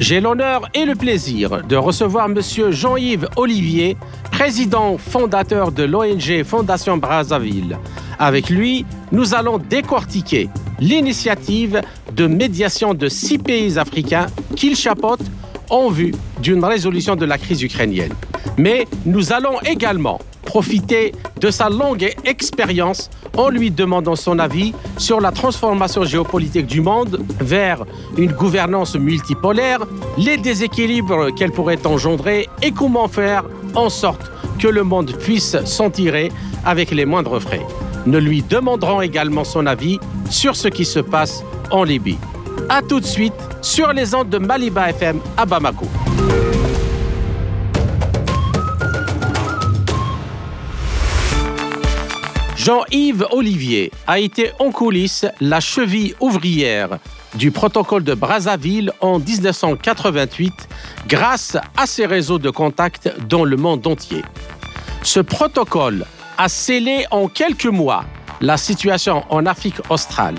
j'ai l'honneur et le plaisir de recevoir Monsieur Jean-Yves Olivier, président fondateur de l'ONG Fondation Brazzaville. Avec lui, nous allons décortiquer l'initiative de médiation de six pays africains qu'il chapeaute en vue d'une résolution de la crise ukrainienne. Mais nous allons également profiter de sa longue expérience en lui demandant son avis sur la transformation géopolitique du monde vers une gouvernance multipolaire, les déséquilibres qu'elle pourrait engendrer et comment faire en sorte que le monde puisse s'en tirer avec les moindres frais. Nous lui demanderons également son avis sur ce qui se passe en Libye. A tout de suite sur les ondes de Maliba FM à Bamako. Jean-Yves Olivier a été en coulisses la cheville ouvrière du protocole de Brazzaville en 1988 grâce à ses réseaux de contacts dans le monde entier. Ce protocole a scellé en quelques mois la situation en Afrique australe.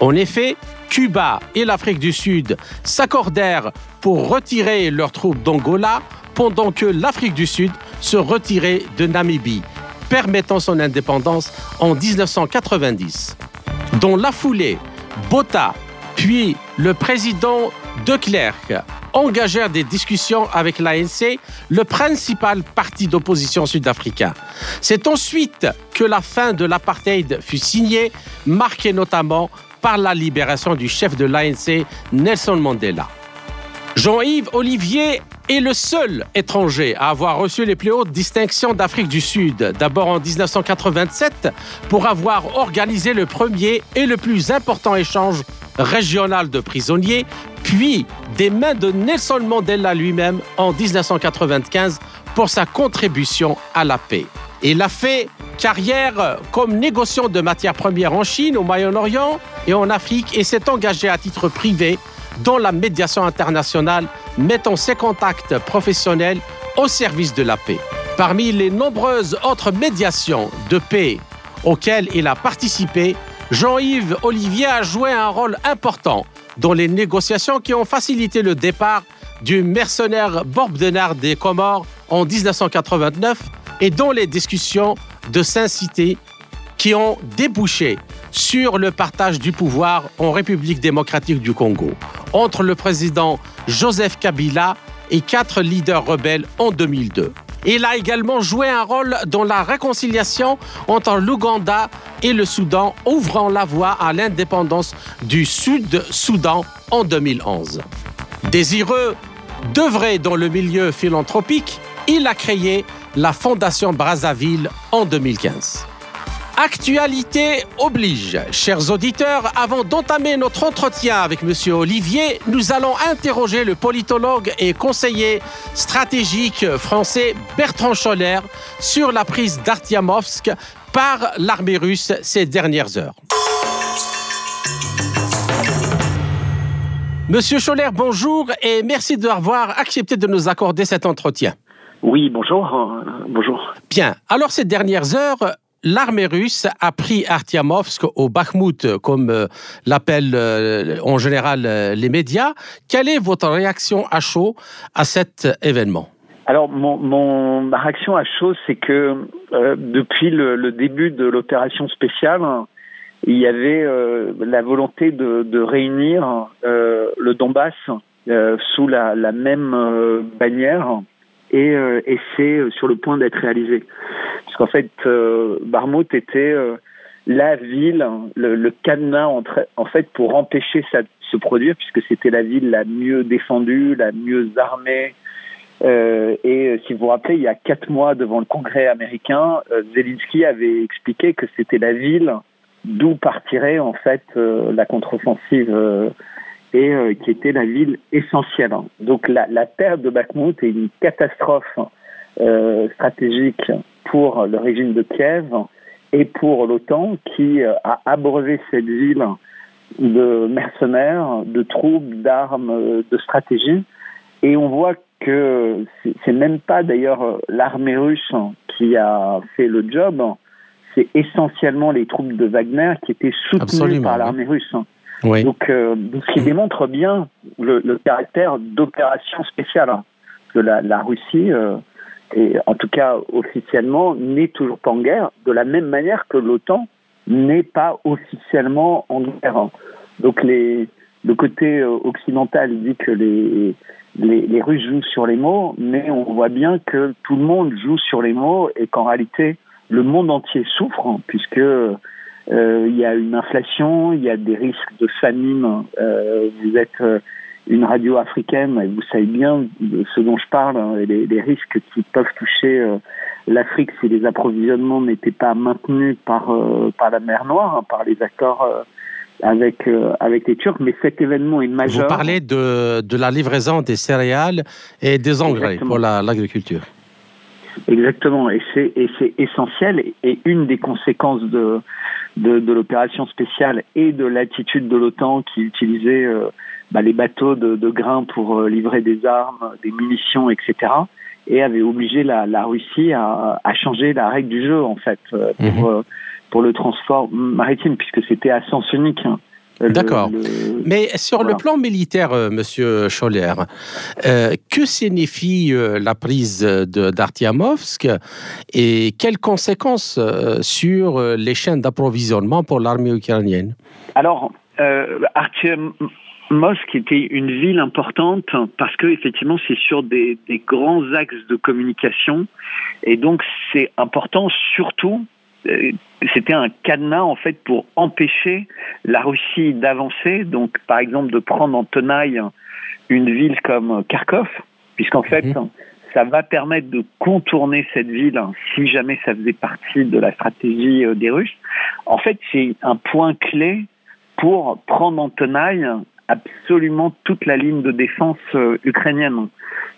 En effet, Cuba et l'Afrique du Sud s'accordèrent pour retirer leurs troupes d'Angola pendant que l'Afrique du Sud se retirait de Namibie permettant son indépendance en 1990. Dans la foulée, Botha puis le président de Klerk engagèrent des discussions avec l'ANC, le principal parti d'opposition sud-africain. C'est ensuite que la fin de l'apartheid fut signée, marquée notamment par la libération du chef de l'ANC, Nelson Mandela. Jean-Yves Olivier est le seul étranger à avoir reçu les plus hautes distinctions d'Afrique du Sud. D'abord en 1987 pour avoir organisé le premier et le plus important échange régional de prisonniers, puis des mains de Nelson Mandela lui-même en 1995 pour sa contribution à la paix. Il a fait carrière comme négociant de matières premières en Chine, au Moyen-Orient et en Afrique et s'est engagé à titre privé dans la médiation internationale, mettant ses contacts professionnels au service de la paix. Parmi les nombreuses autres médiations de paix auxquelles il a participé, Jean-Yves Olivier a joué un rôle important dans les négociations qui ont facilité le départ du mercenaire Bob Denard des Comores en 1989 et dans les discussions de Saint-Cité qui ont débouché sur le partage du pouvoir en République démocratique du Congo entre le président Joseph Kabila et quatre leaders rebelles en 2002. Il a également joué un rôle dans la réconciliation entre l'Ouganda et le Soudan, ouvrant la voie à l'indépendance du Sud-Soudan en 2011. Désireux d'œuvrer dans le milieu philanthropique, il a créé la Fondation Brazzaville en 2015. Actualité oblige. Chers auditeurs, avant d'entamer notre entretien avec M. Olivier, nous allons interroger le politologue et conseiller stratégique français Bertrand Scholler sur la prise d'Artiamovsk par l'armée russe ces dernières heures. Monsieur Scholler, bonjour et merci d'avoir accepté de nous accorder cet entretien. Oui, bonjour. bonjour. Bien. Alors, ces dernières heures, l'armée russe a pris Artiamovsk au Bakhmut, comme euh, l'appellent euh, en général euh, les médias. Quelle est votre réaction à chaud à cet événement? Alors, mon, ma réaction à chaud, c'est que depuis le, début de l'opération spéciale, il y avait la volonté de, réunir le Donbass sous la même bannière et, et c'est sur le point d'être réalisé. Parce qu'en fait, euh, était euh, la ville, le, cadenas en fait pour empêcher ça de se produire, puisque c'était la ville la mieux défendue, la mieux armée. Euh, et euh, si vous vous rappelez, il y a quatre mois devant le Congrès américain, Zelensky avait expliqué que c'était la ville d'où partirait en fait la contre-offensive et qui était la ville essentielle. Donc la, la perte de Bakhmut est une catastrophe stratégique pour le régime de Kiev et pour l'OTAN qui a abreuvé cette ville de mercenaires, de troupes, d'armes, de stratégies. Et on voit que c'est même pas d'ailleurs l'armée russe qui a fait le job, c'est essentiellement les troupes de Wagner qui étaient soutenues par l'armée russe. Donc, euh, ce qui démontre bien le, caractère d'opération spéciale de la, la Russie, euh, et en tout cas officiellement, n'est toujours pas en guerre, de la même manière que l'OTAN n'est pas officiellement en guerre. Donc les, le côté euh, occidental dit que les, les, les, Russes jouent sur les mots, mais on voit bien que tout le monde joue sur les mots et qu'en réalité, le monde entier souffre, hein, puisque il y a une inflation, il y a des risques de famine. Euh, vous êtes euh, une radio africaine et vous savez bien de ce dont je parle, hein, les, risques qui peuvent toucher euh, l'Afrique si les approvisionnements n'étaient pas maintenus par, par la mer Noire, hein, par les accords avec, avec les Turcs, mais cet événement est majeur. Vous parlez de, de la livraison des céréales et des engrais pour l'agriculture. Exactement, et c'est et c'est essentiel et une des conséquences de de, de l'opération spéciale et de l'attitude de l'OTAN qui utilisait euh, bah, les bateaux de, de grains pour euh, livrer des armes, des munitions, etc. et avait obligé la, la Russie à, à, changer la règle du jeu en fait euh, pour mmh. pour le transport maritime puisque c'était à sens unique. Hein. D'accord. Mais sur voilà. le plan militaire, euh, Monsieur Scholler, euh, que signifie euh, la prise d'Artiamovsk et quelles conséquences sur les chaînes d'approvisionnement pour l'armée ukrainienne? Alors, Artiamovsk était une ville importante parce que effectivement c'est sur des, des grands axes de communication et donc c'est important surtout c'était un cadenas en fait pour empêcher la Russie d'avancer, donc par exemple de prendre en tenaille une ville comme Kharkov, puisqu'en fait mmh. ça va permettre de contourner cette ville si jamais ça faisait partie de la stratégie euh, des Russes. En fait, c'est un point clé pour prendre en tenaille absolument toute la ligne de défense euh, ukrainienne.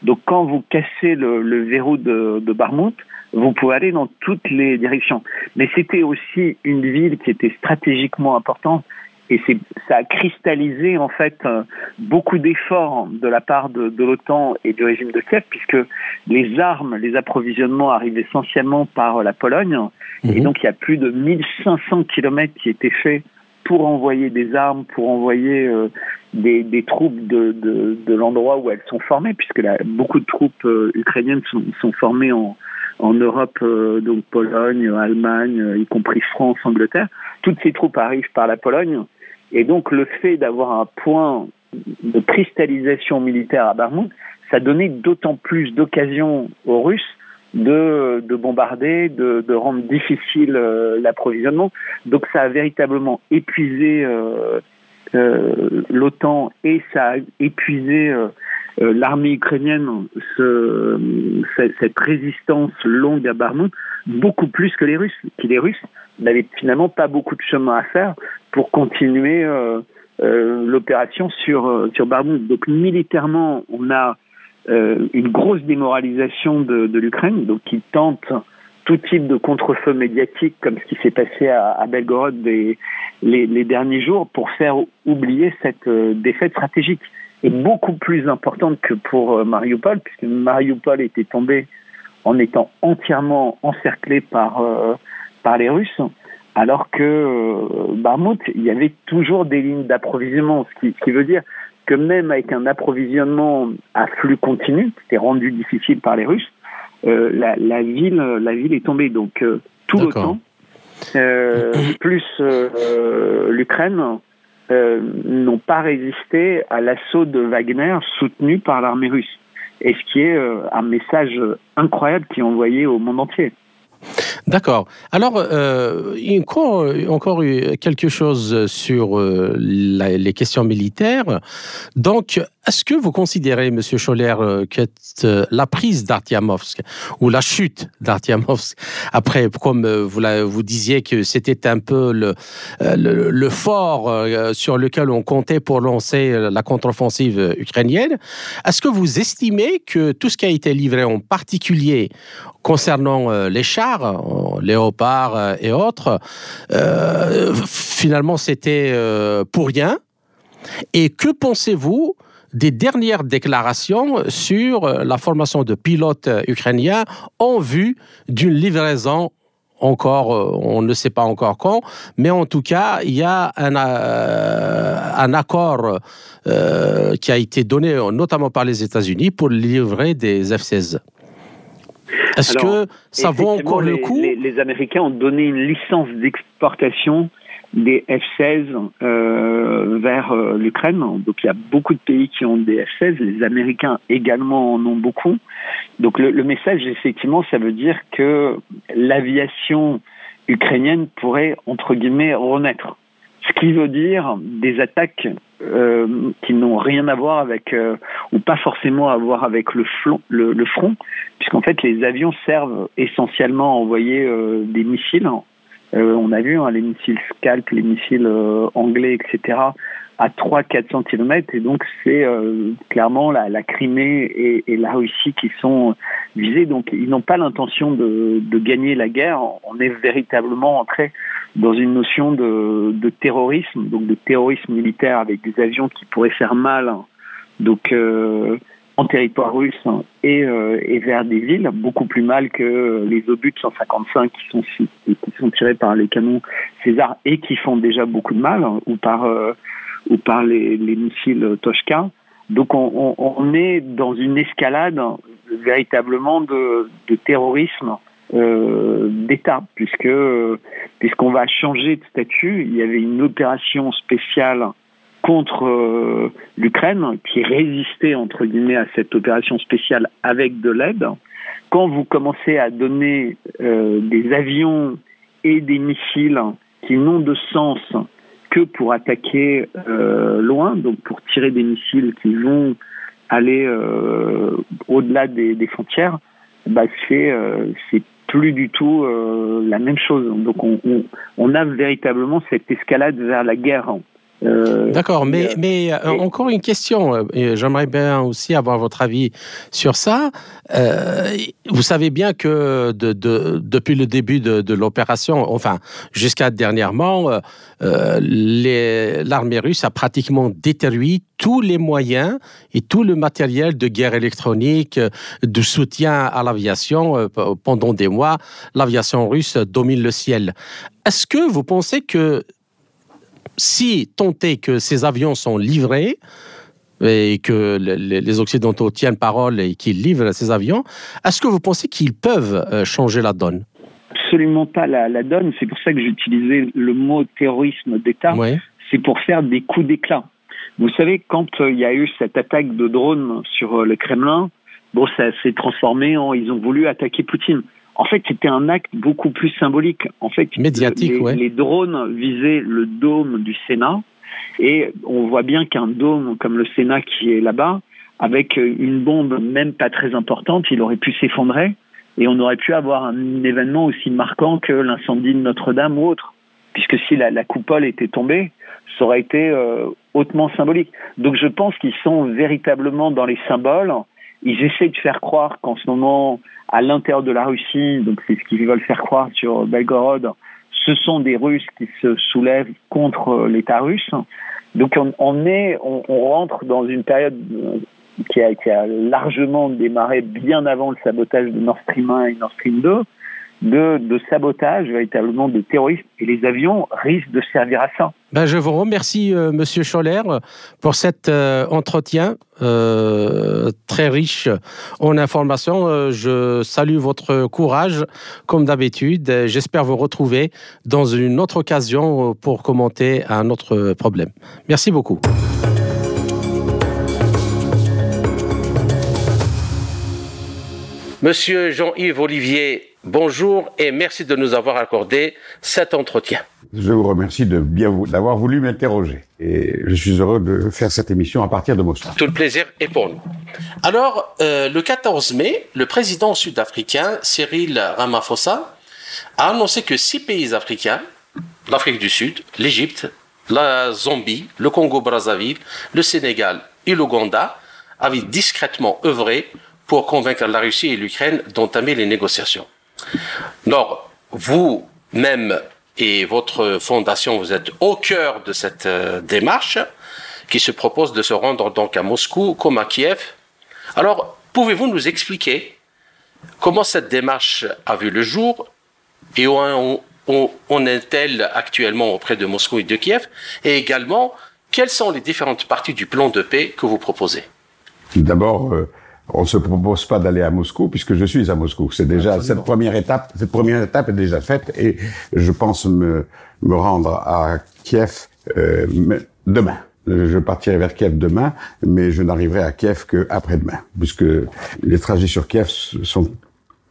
Donc quand vous cassez le, le verrou de, de Barmout, vous pouvez aller dans toutes les directions. Mais c'était aussi une ville qui était stratégiquement importante et ça a cristallisé en fait euh, beaucoup d'efforts de la part de, de l'OTAN et du régime de Kiev puisque les armes, les approvisionnements arrivent essentiellement par la Pologne mmh. et donc il y a plus de 1500 kilomètres qui étaient faits pour envoyer des armes, pour envoyer euh, des, des, troupes de, de, de l'endroit où elles sont formées, puisque là, beaucoup de troupes euh, ukrainiennes sont, sont formées en, en Europe, euh, donc Pologne, Allemagne, euh, y compris France, Angleterre. Toutes ces troupes arrivent par la Pologne. Et donc le fait d'avoir un point de cristallisation militaire à Barmout, ça donnait d'autant plus d'occasions aux Russes de, de bombarder, de, de, rendre difficile euh, l'approvisionnement. Donc ça a véritablement épuisé euh, l'OTAN et ça a épuisé euh, euh, l'armée ukrainienne, ce, cette résistance longue à Barmout, beaucoup plus que les Russes, qui les Russes n'avaient finalement pas beaucoup de chemin à faire pour continuer euh, euh, l'opération sur, euh, sur. Donc militairement, on a euh, une grosse démoralisation de, de l'Ukraine, donc qui tente tout type de contre-feu médiatique, comme ce qui s'est passé à, Belgorod les, derniers jours, pour faire oublier cette euh, défaite stratégique. Est beaucoup plus importante que pour euh, Mariupol, puisque Mariupol était tombé en étant entièrement encerclé par, euh, par les Russes, alors que euh, Barmout, il y avait toujours des lignes d'approvisionnement, ce qui, ce qui veut dire que même avec un approvisionnement à flux continu, qui était rendu difficile par les Russes, la, la, ville, la ville est tombée. Donc euh, tout temps, euh, plus l'Ukraine, euh, n'ont pas résisté à l'assaut de Wagner soutenu par l'armée russe. Et ce qui est euh, un message incroyable qui est envoyé au monde entier. D'accord. Alors, euh, encore, quelque chose sur euh, les questions militaires. Donc, est-ce que vous considérez, Monsieur Scholler, euh, que la prise d'Artiamovsk ou la chute d'Artiamovsk, après, comme vous, vous disiez que c'était un peu le, fort sur lequel on comptait pour lancer la contre-offensive ukrainienne, est-ce que vous estimez que tout ce qui a été livré, en particulier concernant les chars, euh, léopards euh, et autres, finalement c'était pour rien. Et que pensez-vous des dernières déclarations sur la formation de pilotes ukrainiens en vue d'une livraison encore, on ne sait pas encore quand, mais en tout cas, il y a un accord qui a été donné notamment par les États-Unis pour livrer des F-16. Est-ce que ça vaut encore le coup les, Américains ont donné une licence d'exportation des F-16 euh, vers euh, l'Ukraine. Donc il y a beaucoup de pays qui ont des F-16, les Américains également en ont beaucoup. Donc le, message, effectivement, ça veut dire que l'aviation ukrainienne pourrait, entre guillemets, renaître. Ce qui veut dire des attaques euh, qui n'ont rien à voir avec, euh, ou pas forcément à voir avec le, le, front, puisqu'en fait les avions servent essentiellement à envoyer euh, des missiles. on a vu hein, les missiles Scalp, les missiles anglais, etc à 300-400 km et donc c'est euh, clairement la, la Crimée et, et, la Russie qui sont visés. Donc ils n'ont pas l'intention de, de, gagner la guerre. On est véritablement entré dans une notion de, de, terrorisme, donc de terrorisme militaire avec des avions qui pourraient faire mal. Donc euh, en territoire russe et, euh, et, vers des villes, beaucoup plus mal que les obus 155 qui sont, tirés par les canons César et qui font déjà beaucoup de mal, ou par euh, ou par les, missiles Toshka. Donc on, est dans une escalade véritablement de, terrorisme euh, d'État, puisque puisqu'on va changer de statut. Il y avait une opération spéciale contre euh, l'Ukraine qui résistait entre guillemets à cette opération spéciale avec de l'aide. Quand vous commencez à donner euh, des avions et des missiles qui n'ont de sens que pour attaquer euh, loin, donc pour tirer des missiles qui vont aller au-delà des, frontières, bah c'est plus du tout la même chose. Donc on, on, on, a véritablement cette escalade vers la guerre euh, D'accord, mais, mais euh, encore une question. Euh, j'aimerais bien aussi avoir votre avis sur ça. vous savez bien que de, de, depuis le début de, de l'opération, enfin jusqu'à dernièrement, l'armée russe a pratiquement détruit tous les moyens et tout le matériel de guerre électronique, de soutien à l'aviation. Pendant des mois, l'aviation russe domine le ciel. Est-ce que vous pensez que si tenter que ces avions sont livrés, et que les Occidentaux tiennent parole et qu'ils livrent ces avions, est-ce que vous pensez qu'ils peuvent euh, changer la donne? Absolument pas la, donne. C'est pour ça que j'utilisais le mot terrorisme d'État. C'est pour faire des coups d'éclat. Vous savez, quand euh, il y a eu cette attaque de drone sur euh, le Kremlin, bon, ça s'est transformé en ils ont voulu attaquer Poutine. En fait, c'était un acte beaucoup plus symbolique. En fait, médiatique, les, les drones visaient le dôme du Sénat, et on voit bien qu'un dôme comme le Sénat qui est là-bas, avec une bombe même pas très importante, il aurait pu s'effondrer, et on aurait pu avoir un événement aussi marquant que l'incendie de Notre-Dame ou autre, puisque si la, la, coupole était tombée, ça aurait été euh, hautement symbolique. Donc je pense qu'ils sont véritablement dans les symboles. Ils essaient de faire croire qu'en ce moment, à l'intérieur de la Russie, donc c'est ce qu'ils veulent faire croire sur Belgorod, ce sont des Russes qui se soulèvent contre l'État russe. Donc on, est, on, rentre dans une période qui a, qui a, largement démarré bien avant le sabotage de Nord Stream 1 et Nord Stream 2 de, sabotage, véritablement de terrorisme, et les avions risquent de servir à ça. Ben, je vous remercie, euh, Monsieur Scholler, pour cet euh, entretien euh, très riche en informations. je salue votre courage, comme d'habitude. J'espère vous retrouver dans une autre occasion pour commenter un autre problème. Merci beaucoup. Monsieur Jean-Yves Olivier bonjour et merci de nous avoir accordé cet entretien. Je vous remercie de bien d'avoir voulu m'interroger et je suis heureux de faire cette émission à partir de Moscou. Tout le plaisir est pour nous. Alors, euh, le 14 mai, le président sud-africain Cyril Ramaphosa a annoncé que six pays africains, l'Afrique du Sud, l'Égypte, la Zambie, le Congo-Brazzaville, le Sénégal et l'Ouganda, avaient discrètement œuvré pour convaincre la Russie et l'Ukraine d'entamer les négociations. Alors, vous-même et votre fondation, vous êtes au cœur de cette euh, démarche qui se propose de se rendre donc à Moscou comme à Kiev. Alors, pouvez-vous nous expliquer comment cette démarche a vu le jour et où on, est-elle actuellement auprès de Moscou et de Kiev? Et également, quelles sont les différentes parties du plan de paix que vous proposez? D'abord, euh, on se propose pas d'aller à Moscou puisque je suis à Moscou. C'est déjà cette première étape. Cette première étape est déjà faite et je pense me me rendre à Kiev euh, demain. Je partirai vers Kiev demain, mais je n'arriverai à Kiev que après-demain, puisque les trajets sur Kiev sont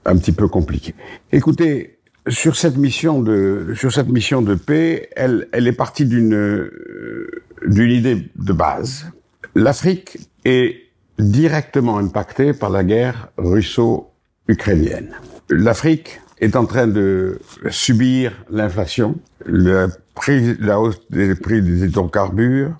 un petit peu compliqués. Écoutez, sur cette mission de sur cette mission de paix, elle elle est partie d'une euh, d'une idée de base. L'Afrique est directement impacté par la guerre russo-ukrainienne. L'Afrique est en train de subir l'inflation, la hausse des prix des hydrocarbures,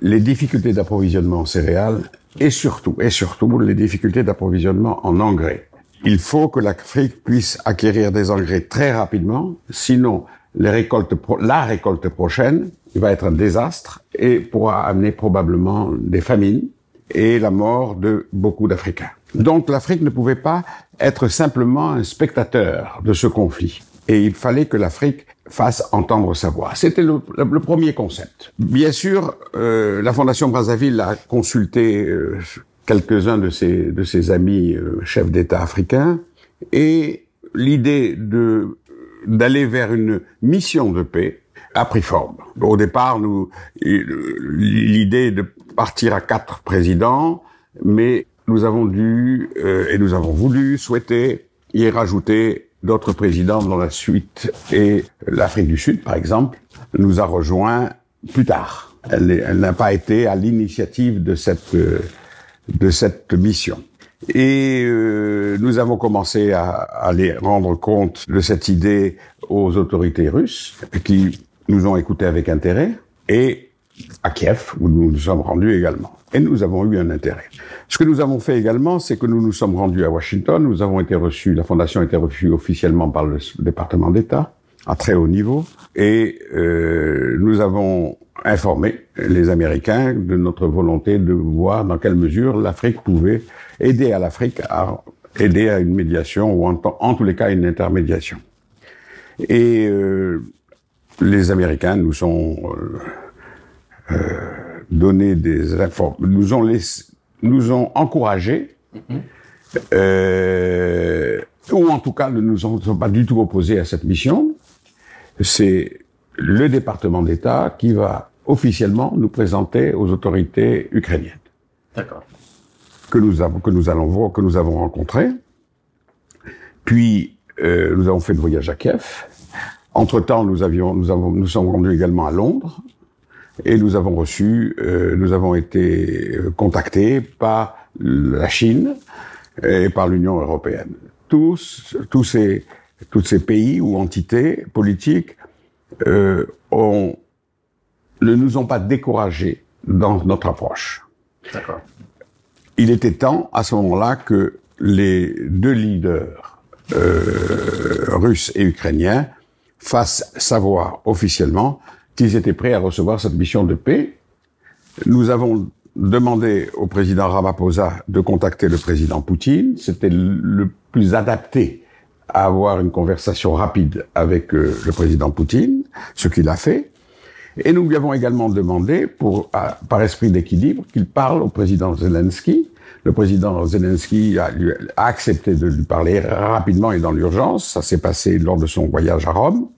les difficultés d'approvisionnement en céréales et surtout, et surtout, les difficultés d'approvisionnement en engrais. Il faut que l'Afrique puisse acquérir des engrais très rapidement, sinon la récolte prochaine va être un désastre et pourra amener probablement des famines et la mort de beaucoup d'Africains. Donc l'Afrique ne pouvait pas être simplement un spectateur de ce conflit. Et il fallait que l'Afrique fasse entendre sa voix. C'était le, premier concept. Bien sûr, euh, la Fondation Brazzaville a consulté euh, quelques-uns de ses, de ses amis euh, chefs d'État africains et l'idée de d'aller vers une mission de paix a pris forme. Au départ, nous l'idée de partir à quatre présidents, mais nous avons dû euh, et nous avons voulu souhaiter y rajouter d'autres présidents dans la suite. Et l'Afrique du Sud, par exemple, nous a rejoint plus tard. Elle, n'a pas été à l'initiative de cette euh, de cette mission. Et euh, nous avons commencé à, à aller rendre compte de cette idée aux autorités russes, qui nous ont écoutés avec intérêt. Et à Kiev, où nous nous sommes rendus également. Et nous avons eu un intérêt. Ce que nous avons fait également, c'est que nous nous sommes rendus à Washington. Nous avons été reçus, la fondation a été reçue officiellement par le département d'État, à très haut niveau, et euh, nous avons informé les Américains de notre volonté de voir dans quelle mesure l'Afrique pouvait aider à l'Afrique à aider à une médiation ou en, tous les cas une intermédiation. Et euh, les Américains nous sont euh, euh, donné des informations, nous ont laissé, nous ont encouragés, euh, ou en tout cas ne nous sont pas du tout opposés à cette mission. C'est le département d'État qui va officiellement nous présenter aux autorités ukrainiennes. D'accord. Que nous avons, que nous allons voir, que nous avons rencontré. Puis euh, nous avons fait le voyage à Kiev. Entre temps, nous avions, nous avons, nous sommes rendus également à Londres et nous avons reçu, euh, nous avons été euh, contactés par la Chine et par l'Union européenne. Tous, tous ces, tous ces pays ou entités politiques euh, ont, ne nous ont pas découragés dans notre approche. D'accord. Il était temps, à ce moment-là, que les deux leaders euh, russes et ukrainiens fassent savoir officiellement qu'ils étaient prêts à recevoir cette mission de paix. Nous avons demandé au président Ramaphosa de contacter le président Poutine. C'était le plus adapté à avoir une conversation rapide avec euh, le président Poutine, ce qu'il a fait. Et nous lui avons également demandé, pour, par esprit d'équilibre, qu'il parle au président Zelensky. Le président Zelensky a, a, accepté de lui parler rapidement et dans l'urgence. Ça s'est passé lors de son voyage à Rome.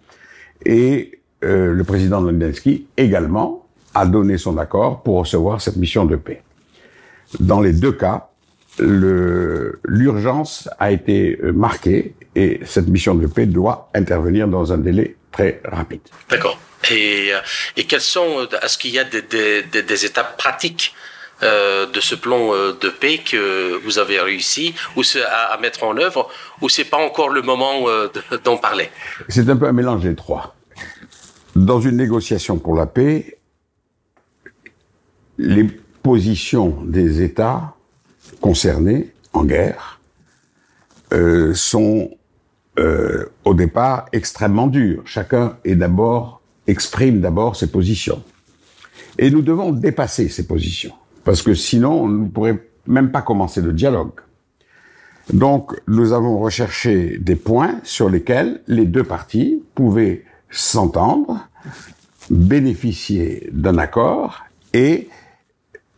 Et euh, le président Zelensky également a donné son accord pour recevoir cette mission de paix. Dans les deux cas, l'urgence a été marquée et cette mission de paix doit intervenir dans un délai très rapide. D'accord. Et, et quels sont, est-ce qu'il y a des, des, des étapes pratiques euh, de ce plan euh, de paix que vous avez réussi ou à, à mettre en œuvre ou c'est pas encore le moment euh, d'en parler? C'est un peu un mélange des trois. Dans une négociation pour la paix, les positions des États concernés en guerre euh, sont euh, au départ extrêmement dures. Chacun est d'abord exprime d'abord ses positions. Et nous devons dépasser ces positions parce que sinon, on ne pourrait même pas commencer le dialogue. Donc, nous avons recherché des points sur lesquels les deux parties pouvaient s'entendre, bénéficier d'un accord et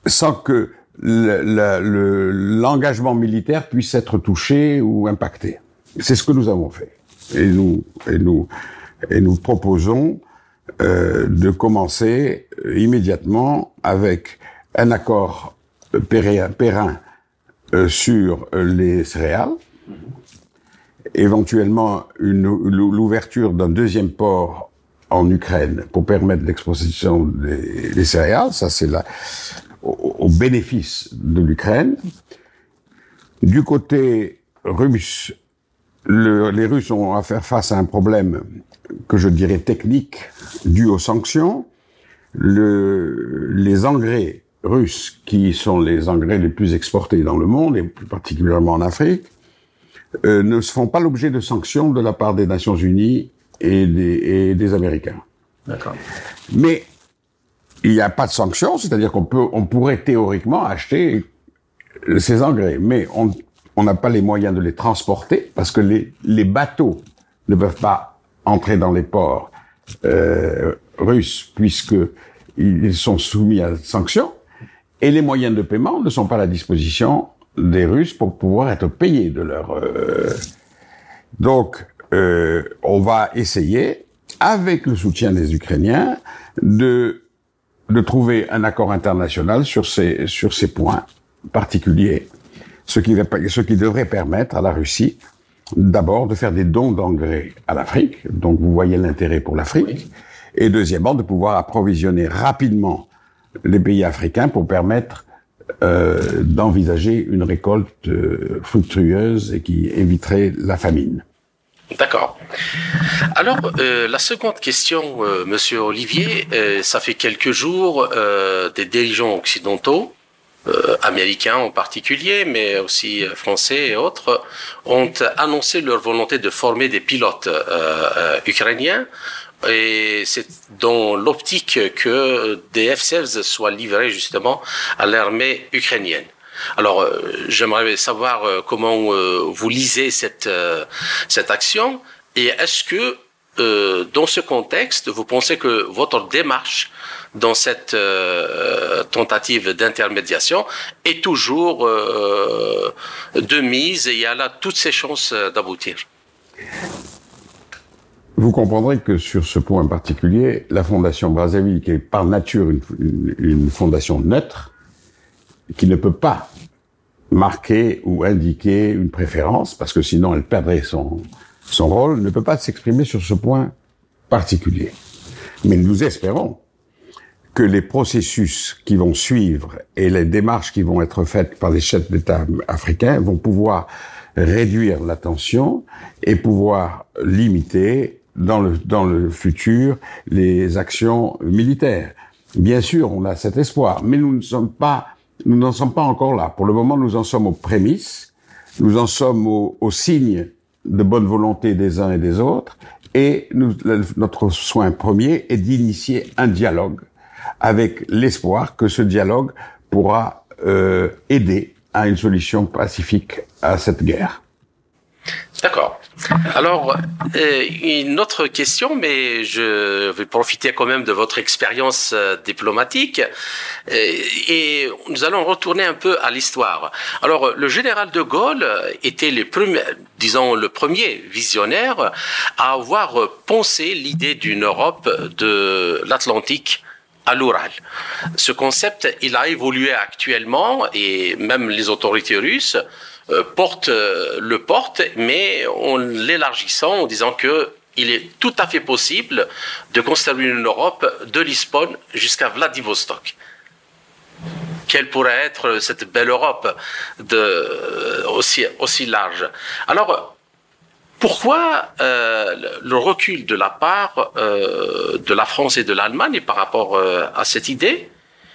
sans que l'engagement le, militaire puisse être touché ou impacté. C'est ce que nous avons fait. Et nous, et nous, et nous proposons euh, de commencer immédiatement avec un accord périn, euh, sur les céréales, éventuellement l'ouverture d'un deuxième port en Ukraine pour permettre l'exposition des, céréales, ça c'est là au, bénéfice de l'Ukraine. Du côté russe, les Russes ont à faire face à un problème que je dirais technique dû aux sanctions. Le, les engrais russes, qui sont les engrais les plus exportés dans le monde, et plus particulièrement en Afrique, euh, ne se font pas l'objet de sanctions de la part des Nations Unies et des, et des Américains. D'accord. Mais il n'y a pas de sanctions, c'est-à-dire qu'on peut, on pourrait théoriquement acheter ces engrais, mais on on n'a pas les moyens de les transporter parce que les, les bateaux ne peuvent pas entrer dans les ports euh, russes puisque ils sont soumis à sanctions et les moyens de paiement ne sont pas à la disposition des Russes pour pouvoir être payés de leur. Euh... Donc, euh, on va essayer, avec le soutien des Ukrainiens, de de trouver un accord international sur ces sur ces points particuliers, ce qui ce qui devrait permettre à la Russie d'abord de faire des dons d'engrais à l'Afrique, donc vous voyez l'intérêt pour l'Afrique, et deuxièmement de pouvoir approvisionner rapidement les pays africains pour permettre euh, d'envisager une récolte euh, fructueuse et qui éviterait la famine. D'accord. Alors, euh, la seconde question, euh, Monsieur Olivier, euh, ça fait quelques jours, euh, des dirigeants occidentaux, américains en particulier, mais aussi français et autres, ont annoncé leur volonté de former des pilotes ukrainiens et c'est dans l'optique que des F-16 soient livrés justement à l'armée ukrainienne. Alors, euh, j'aimerais savoir euh, comment euh, vous lisez cette, cette action et est-ce que dans ce contexte, vous pensez que votre démarche dans cette tentative d'intermédiation est toujours de mise et il y a là toutes ses chances d'aboutir? Vous comprendrez que sur ce point particulier, la Fondation Brazzaville, qui est par nature une, une, fondation neutre, qui ne peut pas marquer ou indiquer une préférence, parce que sinon elle perdrait son, son rôle, ne peut pas s'exprimer sur ce point particulier. Mais nous espérons que les processus qui vont suivre et les démarches qui vont être faites par les chefs d'État africains vont pouvoir réduire la tension et pouvoir limiter dans le, dans le futur les actions militaires. Bien sûr, on a cet espoir, mais nous ne sommes pas, nous n'en sommes pas encore là. Pour le moment, nous en sommes aux prémices, nous en sommes aux, aux signes de bonne volonté des uns et des autres, et nous, notre soin premier est d'initier un dialogue avec l'espoir que ce dialogue pourra euh, aider à une solution pacifique à cette guerre. D'accord. Alors, euh, une autre question, mais je vais profiter quand même de votre expérience euh, diplomatique euh, et nous allons retourner un peu à l'histoire. Alors, le général de Gaulle était le premier, disons le premier visionnaire à avoir pensé l'idée d'une Europe de l'Atlantique à l'Oural. Ce concept, il a évolué actuellement et même les autorités russes euh, portent, euh, le portent, mais en l'élargissant, en disant que il est tout à fait possible de construire une Europe de Lisbonne jusqu'à Vladivostok. Quelle pourrait être cette belle Europe de, aussi, aussi large? Alors, pourquoi euh, le recul de la part euh, de la France et de l'Allemagne par rapport euh, à cette idée?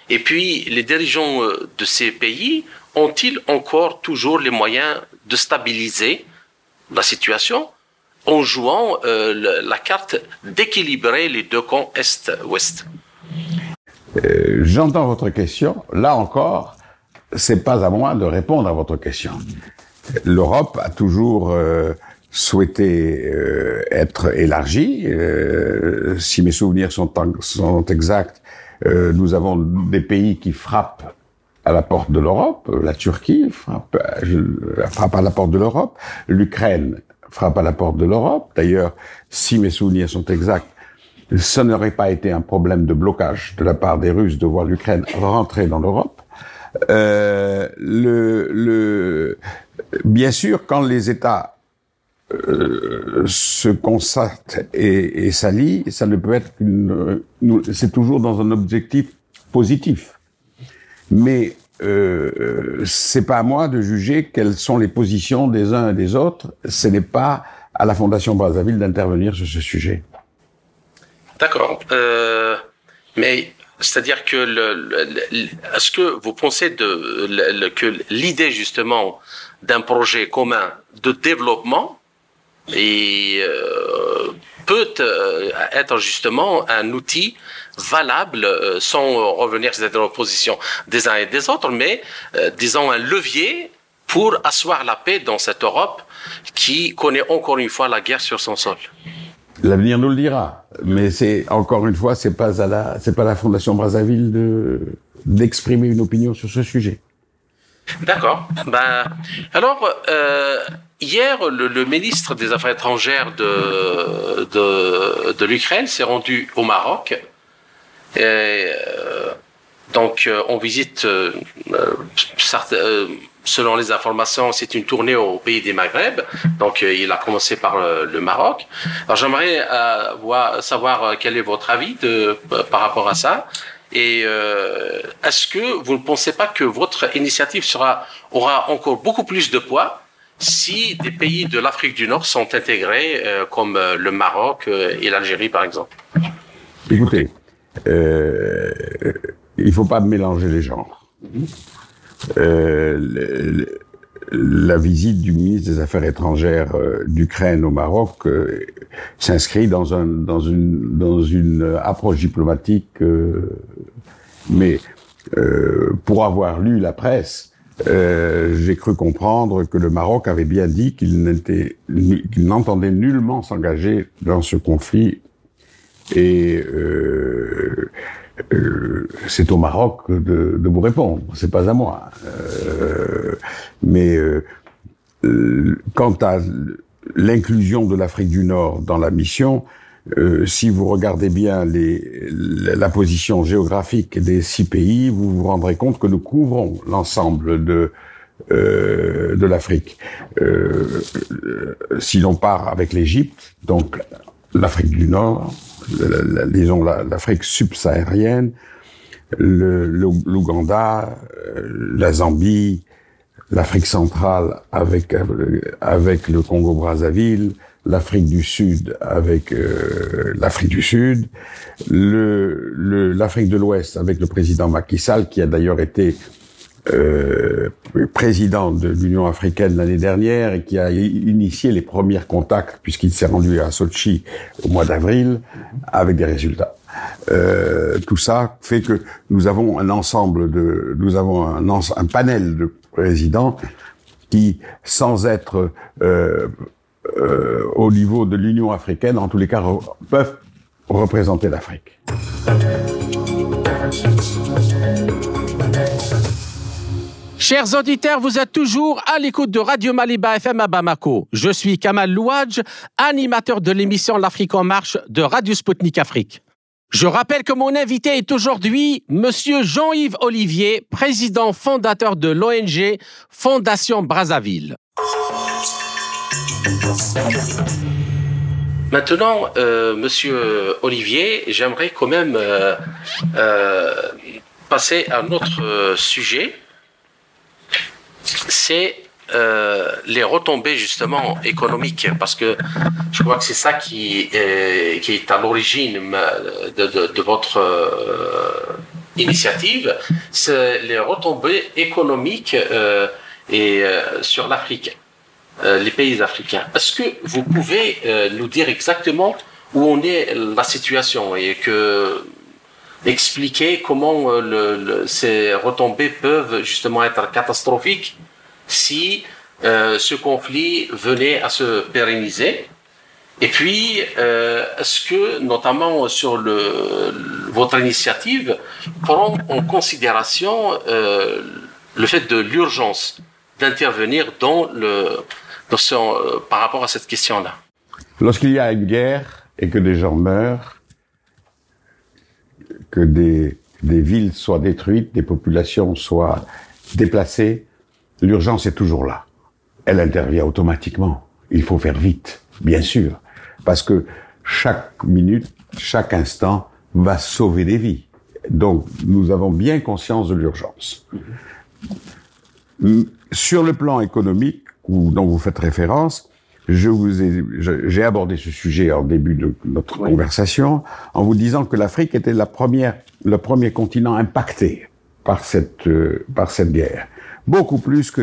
Et puis, les dirigeants de ces pays ont-ils encore toujours les moyens de stabiliser la situation en jouant la carte d'équilibrer les deux camps Est-Ouest? J'entends votre question. Là encore, c'est pas à moi de répondre à votre question. L'Europe a toujours souhaité euh, être élargi. Euh, si mes souvenirs sont, exacts, euh, nous avons des pays qui frappent à la porte de l'Europe. La Turquie frappe, frappe à la porte de l'Europe. L'Ukraine frappe à la porte de l'Europe. D'ailleurs, si mes souvenirs sont exacts, ça n'aurait pas été un problème de blocage de la part des Russes de voir l'Ukraine rentrer dans l'Europe. Euh, le, le, bien sûr, quand les États euh, se constate et, et s'allie, ça ne peut être qu'une. C'est toujours dans un objectif positif. Mais euh, c'est pas à moi de juger quelles sont les positions des uns et des autres. Ce n'est pas à la Fondation Brazzaville d'intervenir sur ce sujet. D'accord. Euh, mais c'est-à-dire que est-ce que vous pensez que l'idée justement d'un projet commun de développement et euh, peut euh, être justement un outil valable euh, sans revenir sur cette position des uns et des autres, mais disons un levier pour asseoir la paix dans cette Europe qui connaît encore une fois la guerre sur son sol. L'avenir nous le dira, mais c'est encore une fois, c'est pas à la, c'est pas la Fondation Brazzaville de d'exprimer une opinion sur ce sujet. D'accord. Ben, alors, euh, hier, le, ministre des Affaires étrangères de, de, l'Ukraine s'est rendu au Maroc. Euh, donc, euh, on visite, euh, selon les informations, c'est une tournée au pays des Maghreb. Donc, il a commencé par le, Maroc. Alors, j'aimerais savoir quel est votre avis par rapport à ça. Et est-ce que vous ne pensez pas que votre initiative aura encore beaucoup plus de poids si des pays de l'Afrique du Nord sont intégrés, euh, comme euh, le Maroc et l'Algérie, par exemple Écoutez, euh, il faut pas mélanger les genres. Euh, la visite du ministre des Affaires étrangères euh, d'Ukraine au Maroc euh, s'inscrit dans, un, dans, une, dans une approche diplomatique, euh, mais pour avoir lu la presse, j'ai cru comprendre que le Maroc avait bien dit qu'il n'entendait nullement s'engager dans ce conflit et euh, c'est au Maroc de, de, vous répondre, c'est pas à moi. Euh, mais euh, quant à l'inclusion de l'Afrique du Nord dans la mission, si vous regardez bien les, la position géographique des six pays, vous vous rendrez compte que nous couvrons l'ensemble de de l'Afrique. si l'on part avec l'Égypte, donc l'Afrique du Nord, la, disons l'Afrique subsaharienne, l'Ouganda, euh, la Zambie, l'Afrique centrale avec avec le Congo Brazzaville, l'Afrique du Sud avec euh, l'Afrique du Sud, l'Afrique de l'Ouest avec le président Macky Sall qui a d'ailleurs été euh, président de l'Union africaine l'année dernière et qui a initié les premiers contacts puisqu'il s'est rendu à Sochi au mois d'avril avec des résultats. Euh, tout ça fait que nous avons un ensemble de, nous avons un, panel de présidents qui, sans être euh, euh, au niveau de l'Union africaine, en tous les cas, peuvent représenter l'Afrique. Chers auditeurs, vous êtes toujours à l'écoute de Radio Maliba FM à Bamako. Je suis Kamal Louadj, animateur de l'émission L'Afrique en marche de Radio Sputnik Afrique. Je rappelle que mon invité est aujourd'hui Monsieur Jean-Yves Olivier, président fondateur de l'ONG Fondation Brazzaville. Maintenant, euh, Monsieur Olivier, j'aimerais quand même euh, euh, passer à un autre sujet. C'est euh, les retombées justement économiques, parce que je crois que c'est ça qui est, à l'origine de, de, votre euh, initiative, c'est les retombées économiques euh, et euh, sur l'Afrique, euh, les pays africains. Est-ce que vous pouvez nous dire exactement où on est la situation et que expliquer comment le, le, ces retombées peuvent justement être catastrophiques si euh, ce conflit venait à se pérenniser? Et puis, euh, est-ce que, notamment sur le, votre initiative, prend en considération euh, le fait de l'urgence d'intervenir dans le, dans euh, par rapport à cette question-là Lorsqu'il y a une guerre et que des gens meurent, que des, des villes soient détruites, des populations soient déplacées, l'urgence est toujours là. Elle intervient automatiquement. Il faut faire vite, bien sûr, parce que chaque minute, chaque instant va sauver des vies. Donc, nous avons bien conscience de l'urgence. Sur le plan économique, où, dont vous faites référence, je vous ai, j'ai abordé ce sujet en début de notre oui. conversation en vous disant que l'Afrique était la première, le premier continent impacté par cette, euh, par cette guerre beaucoup plus que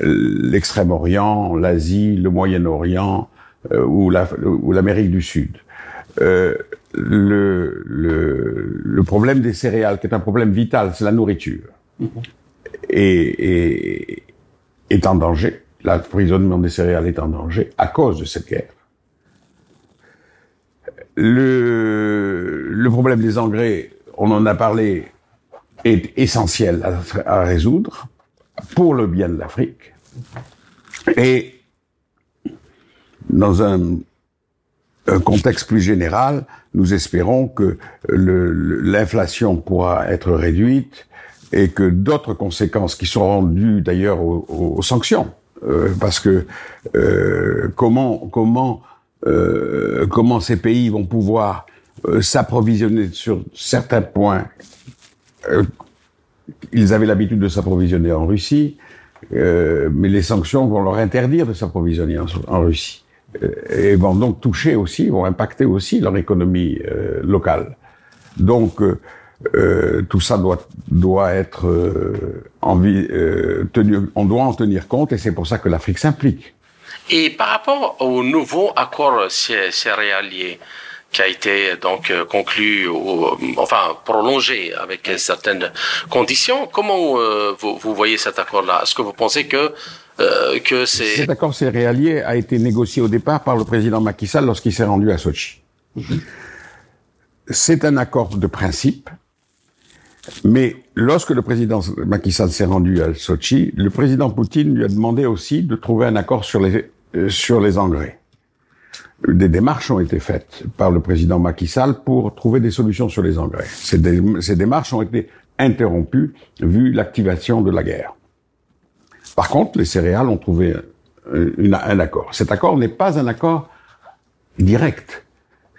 l'extrême-orient, l'Asie, le Moyen-Orient euh, ou l'Amérique la, du Sud. Euh, le, le, le, problème des céréales, qui est un problème vital, c'est la nourriture, mm -hmm. et, et, est en danger. L'approvisionnement des céréales est en danger à cause de cette guerre. Le, problème des engrais, on en a parlé, est essentiel à, résoudre pour le bien de l'Afrique. Et dans un, contexte plus général, nous espérons que l'inflation pourra être réduite et que d'autres conséquences qui seront dues d'ailleurs aux, aux, sanctions, euh, parce que euh, comment comment euh, comment ces pays vont pouvoir euh, s'approvisionner sur certains points euh, ils avaient l'habitude de s'approvisionner en Russie, euh, mais les sanctions vont leur interdire de s'approvisionner en, en, Russie. Et vont donc toucher aussi, vont impacter aussi leur économie locale. Donc, euh, euh, tout ça doit, doit être envie, tenu, on doit en tenir compte et c'est pour ça que l'Afrique s'implique. Et par rapport au nouveau accord céréalier, qui a été donc euh, conclu ou enfin prolongé avec certaines conditions. Comment euh, vous, vous, voyez cet accord-là? Est-ce que vous pensez que euh, que c'est cet accord céréalier a été négocié au départ par le président Macky Sall lorsqu'il s'est rendu à Sochi. C'est un accord de principe, mais lorsque le président Macky Sall s'est rendu à Sochi, le président Poutine lui a demandé aussi de trouver un accord sur les sur les engrais des démarches ont été faites par le président Macky Sall pour trouver des solutions sur les engrais. Ces, dé ces démarches ont été interrompues vu l'activation de la guerre. Par contre, les céréales ont trouvé une, un accord. Cet accord n'est pas un accord direct.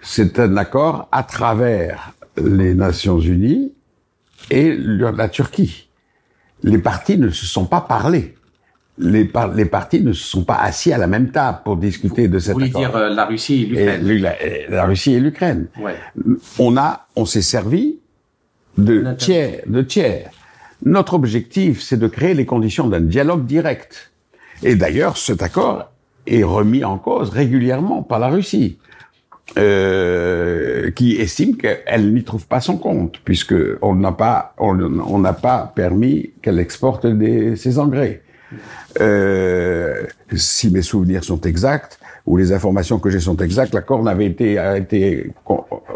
C'est un accord à travers les Nations Unies et la Turquie. Les partis ne se sont pas parlé les, par, les partis ne se sont pas assis à la même table pour discuter de cet Vous voulez dire euh, la Russie et l'Ukraine la, la, Russie et l'Ukraine. Ouais. On a, on s'est servi de tiers, de tiers. Notre objectif, c'est de créer les conditions d'un dialogue direct. Et d'ailleurs, cet accord est remis en cause régulièrement par la Russie, euh, qui estime qu'elle n'y trouve pas son compte, puisque on n'a pas, on n'a pas permis qu'elle exporte des, ses engrais. Euh, si mes souvenirs sont exacts, ou les informations que j'ai sont exactes, l'accord n'avait été, a été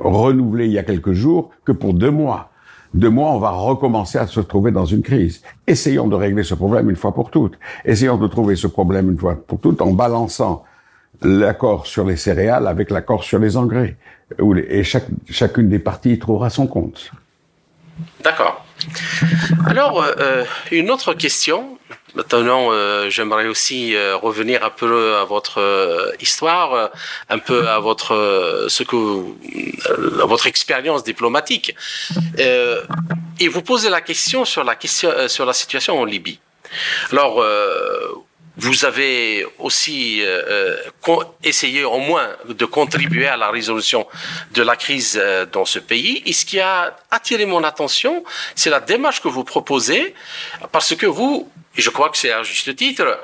renouvelé il y a quelques jours que pour deux mois. Deux mois, on va recommencer à se trouver dans une crise. Essayons de régler ce problème une fois pour toutes. Essayons de trouver ce problème une fois pour toutes en balançant l'accord sur les céréales avec l'accord sur les engrais. Et chaque, chacune des parties trouvera son compte. D'accord. Alors, euh, euh, une autre question. Maintenant, euh, j'aimerais aussi revenir un peu à votre histoire, un peu à votre ce que votre expérience diplomatique, et vous poser la question sur la question sur la situation en Libye. Alors, vous avez aussi euh, euh essayé au moins de contribuer à la résolution de la crise euh, dans ce pays. Et ce qui a attiré mon attention, c'est la démarche que vous proposez, parce que vous, et je crois que c'est à juste titre,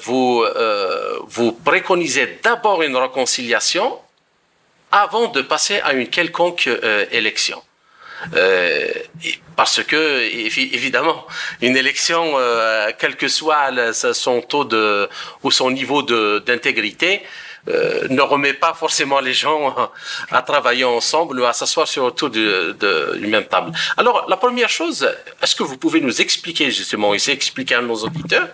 vous préconisez d'abord une réconciliation avant de passer à une quelconque élection. Euh, parce que évidemment, une élection, euh, quel que soit son taux de ou son niveau d'intégrité, euh, ne remet pas forcément les gens à travailler ensemble ou à s'asseoir sur autour d'une de, même table. Alors, la première chose, est-ce que vous pouvez nous expliquer justement, essayer d'expliquer à nos auditeurs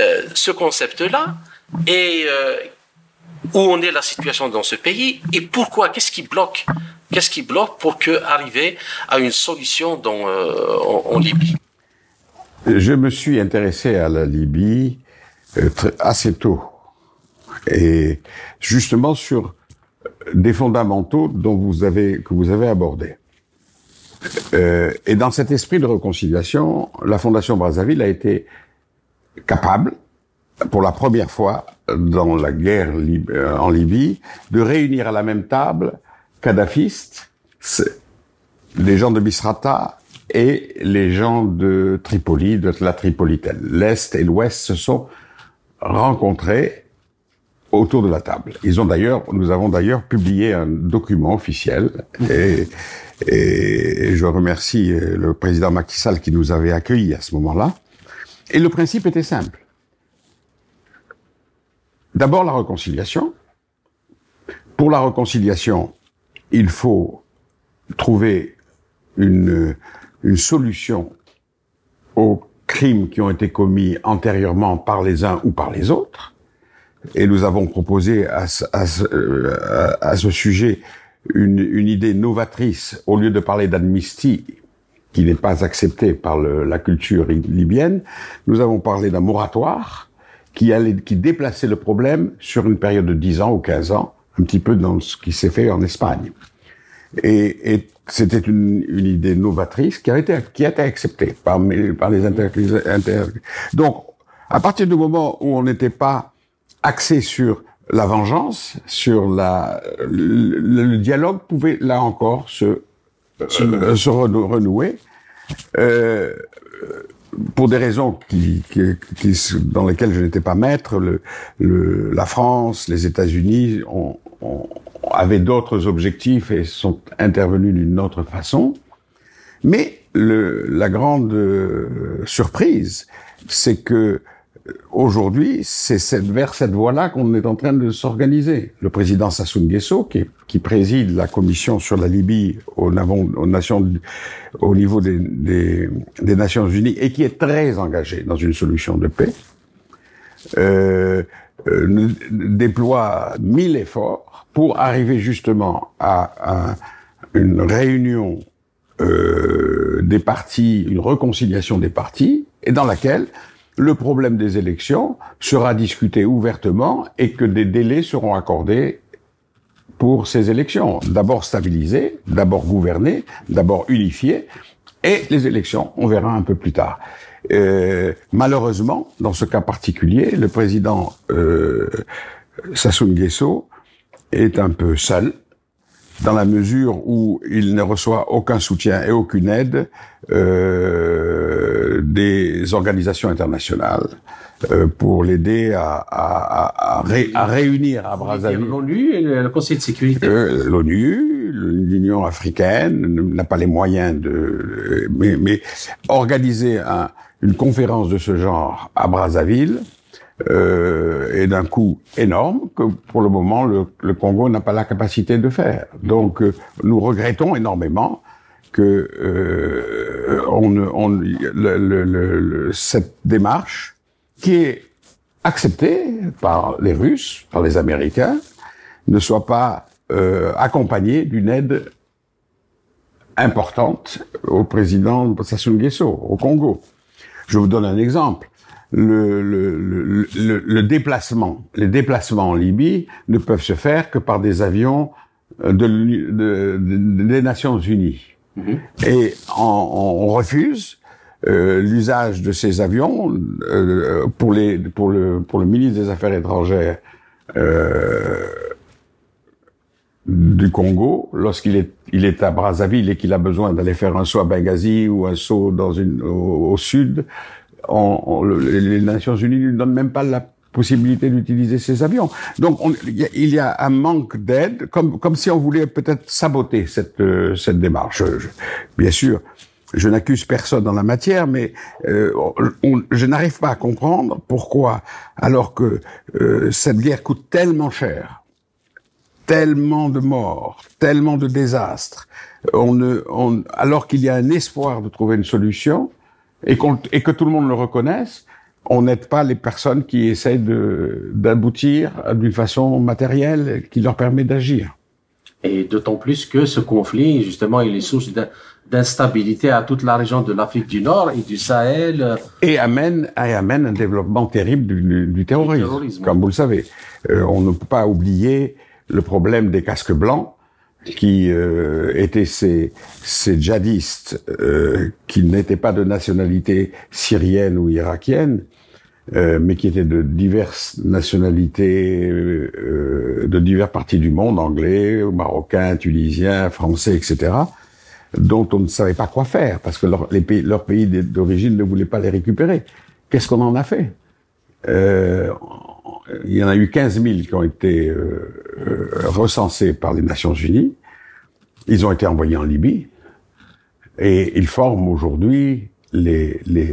euh, ce concept-là et euh, où en est la situation dans ce pays et pourquoi, qu'est-ce qui bloque Qu'est-ce qui bloque pour que arriver à une solution dans, euh, en, Libye? Je me suis intéressé à la Libye euh, assez tôt et justement sur des fondamentaux dont vous avez que vous avez abordés. Euh, et dans cet esprit de réconciliation, la Fondation Brazzaville a été capable, pour la première fois dans la guerre en Libye, de réunir à la même table kadhafistes, les gens de Misrata et les gens de Tripoli, de la Tripolitaine. L'Est et l'Ouest se sont rencontrés autour de la table. Ils ont d'ailleurs, nous avons d'ailleurs publié un document officiel et, et je remercie le président Macky Sall qui nous avait accueillis à ce moment-là. Et le principe était simple. D'abord la réconciliation. Pour la réconciliation, il faut trouver une, une solution aux crimes qui ont été commis antérieurement par les uns ou par les autres. Et nous avons proposé à, ce sujet une, une, idée novatrice, au lieu de parler d'amnistie, qui n'est pas acceptée par la culture libyenne, nous avons parlé d'un moratoire qui, allait, qui déplaçait le problème sur une période de 10 ans ou 15 ans, un petit peu dans ce qui s'est fait en Espagne. Et, et c'était une, une, idée novatrice qui a été, qui a été acceptée par, par les inter, Donc, à partir du moment où on n'était pas axé sur la vengeance, sur la, le, dialogue pouvait là encore se, euh, se renouer. Euh, pour des raisons qui, qui, qui, dans lesquelles je n'étais pas maître, le, le, la France, les États-Unis ont, ont, avaient d'autres objectifs et sont intervenus d'une autre façon. Mais le, la grande euh, surprise, c'est que aujourd'hui, c'est vers cette voie-là qu'on est en train de s'organiser. Le président Sassou Nguesso, qui, préside la commission sur la Libye au, niveau des, Nations Unies et qui est très engagé dans une solution de paix, euh, euh, déploie mille efforts pour arriver justement à, à une réunion euh, des partis, une réconciliation des partis, et dans laquelle le problème des élections sera discuté ouvertement et que des délais seront accordés pour ces élections. D'abord stabilisées, d'abord gouvernées, d'abord unifiées, et les élections, on verra un peu plus tard. Euh, malheureusement, dans ce cas particulier, le président euh, Sassou Nguesso est un peu seul dans la mesure où il ne reçoit aucun soutien et aucune aide euh, des organisations internationales euh, pour l'aider à, à, à, ré, à, réunir à Brazzaville. L'ONU et le Conseil de sécurité. Euh, L'ONU, l'Union africaine n'a pas les moyens de, mais, mais organiser un, une conférence de ce genre à Brazzaville euh, est d'un coût énorme que pour le moment le, le Congo n'a pas la capacité de faire. Donc euh, nous regrettons énormément que euh, on, on le, le, cette démarche qui est accepté par les Russes, par les Américains, ne soit pas euh, accompagné d'une aide importante au président Sassou Nguesso, au Congo. Je vous donne un exemple. Le, le, le, le, déplacement, les déplacements en Libye ne peuvent se faire que par des avions de, de, des Nations Unies. Mm-hmm. Et on, on refuse euh, l'usage de ces avions euh, pour les pour le pour le ministre des Affaires étrangères euh, du Congo lorsqu'il est il est à Brazzaville et qu'il a besoin d'aller faire un saut à Benghazi ou un saut dans une au, sud, on, les Nations Unies ne donnent même pas la possibilité d'utiliser ces avions. Donc on, il y a un manque d'aide, comme comme si on voulait peut-être saboter cette cette démarche. bien sûr, je n'accuse personne dans la matière, mais euh, je n'arrive pas à comprendre pourquoi, alors que euh, cette guerre coûte tellement cher, tellement de morts, tellement de désastres, on ne, on, alors qu'il y a un espoir de trouver une solution et, et que tout le monde le reconnaisse, on n'aide pas les personnes qui essayent d'aboutir d'une façon matérielle qui leur permet d'agir. Et d'autant plus que ce conflit, justement, il est source d'instabilité à toute la région de l'Afrique du Nord et du Sahel. Et amène, et amène un développement terrible du, du, terrorisme, comme vous le savez. Euh, on ne peut pas oublier le problème des casques blancs, qui euh, étaient ces, ces djihadistes euh, qui n'étaient pas de nationalité syrienne ou irakienne, euh, mais qui étaient de diverses nationalités, euh, de diverses parties du monde, anglais, marocains, tunisiens, français, etc., dont on ne savait pas quoi faire, parce que leur, pays, leur pays d'origine ne voulait pas les récupérer. Qu'est-ce qu'on en a fait? Euh, Il y en a eu 15 000 qui ont été recensés par les Nations Unies. Ils ont été envoyés en Libye. Et ils forment aujourd'hui les, les,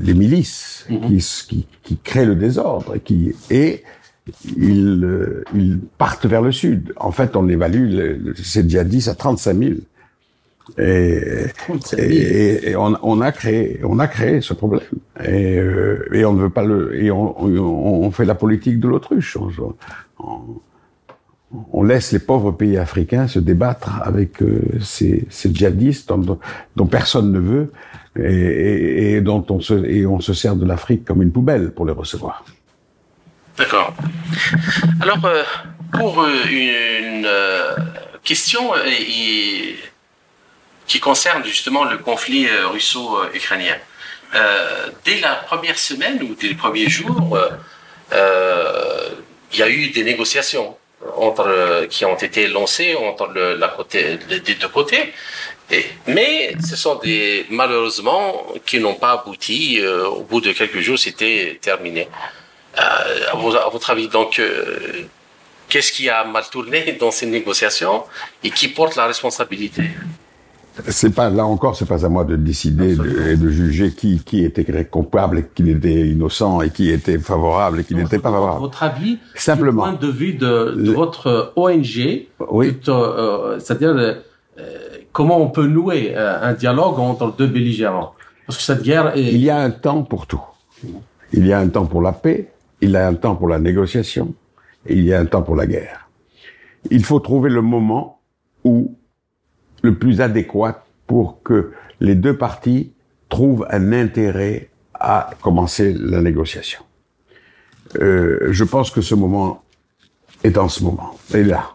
les, milices mhm. qui, qui, qui, créent le désordre et qui et ils, euh, ils partent vers le sud. En fait, on évalue ces djihadistes à 35 000. Et, et, et on, on, a créé, on a créé ce problème. Et, euh, et on ne veut pas le, et on, on, on fait la politique de l'autruche. On, on, laisse les pauvres pays africains se débattre avec euh, ces, ces, djihadistes dont, dont, personne ne veut et, et, dont on se, et on se sert de l'Afrique comme une poubelle pour les recevoir. D'accord. Alors, euh, pour euh, une euh, question qui concerne justement le conflit russo-ukrainien, dès la première semaine ou dès les premiers jours, il y a eu des négociations entre, qui ont été lancées entre la côté, les deux côtés mais ce sont des malheureusement qui n'ont pas abouti. Euh, au bout de quelques jours, c'était terminé. Euh, à, votre avis, donc, euh, qu'est-ce qui a mal tourné dans ces négociations et qui porte la responsabilité? C'est pas là encore, c'est pas à moi de décider et de juger qui qui était coupable, et qui était innocent et qui était favorable et qui n'était pas favorable. Votre avis, simplement, du point de vue de, votre ONG, oui, c'est-à-dire comment on peut nouer euh, un dialogue entre deux belligérants? Parce que cette guerre est... Il y a un temps pour tout. Il y a un temps pour la paix, il y a un temps pour la négociation, et il y a un temps pour la guerre. Il faut trouver le moment où le plus adéquat pour que les deux parties trouvent un intérêt à commencer la négociation. Euh, je pense que ce moment est en ce moment, est là.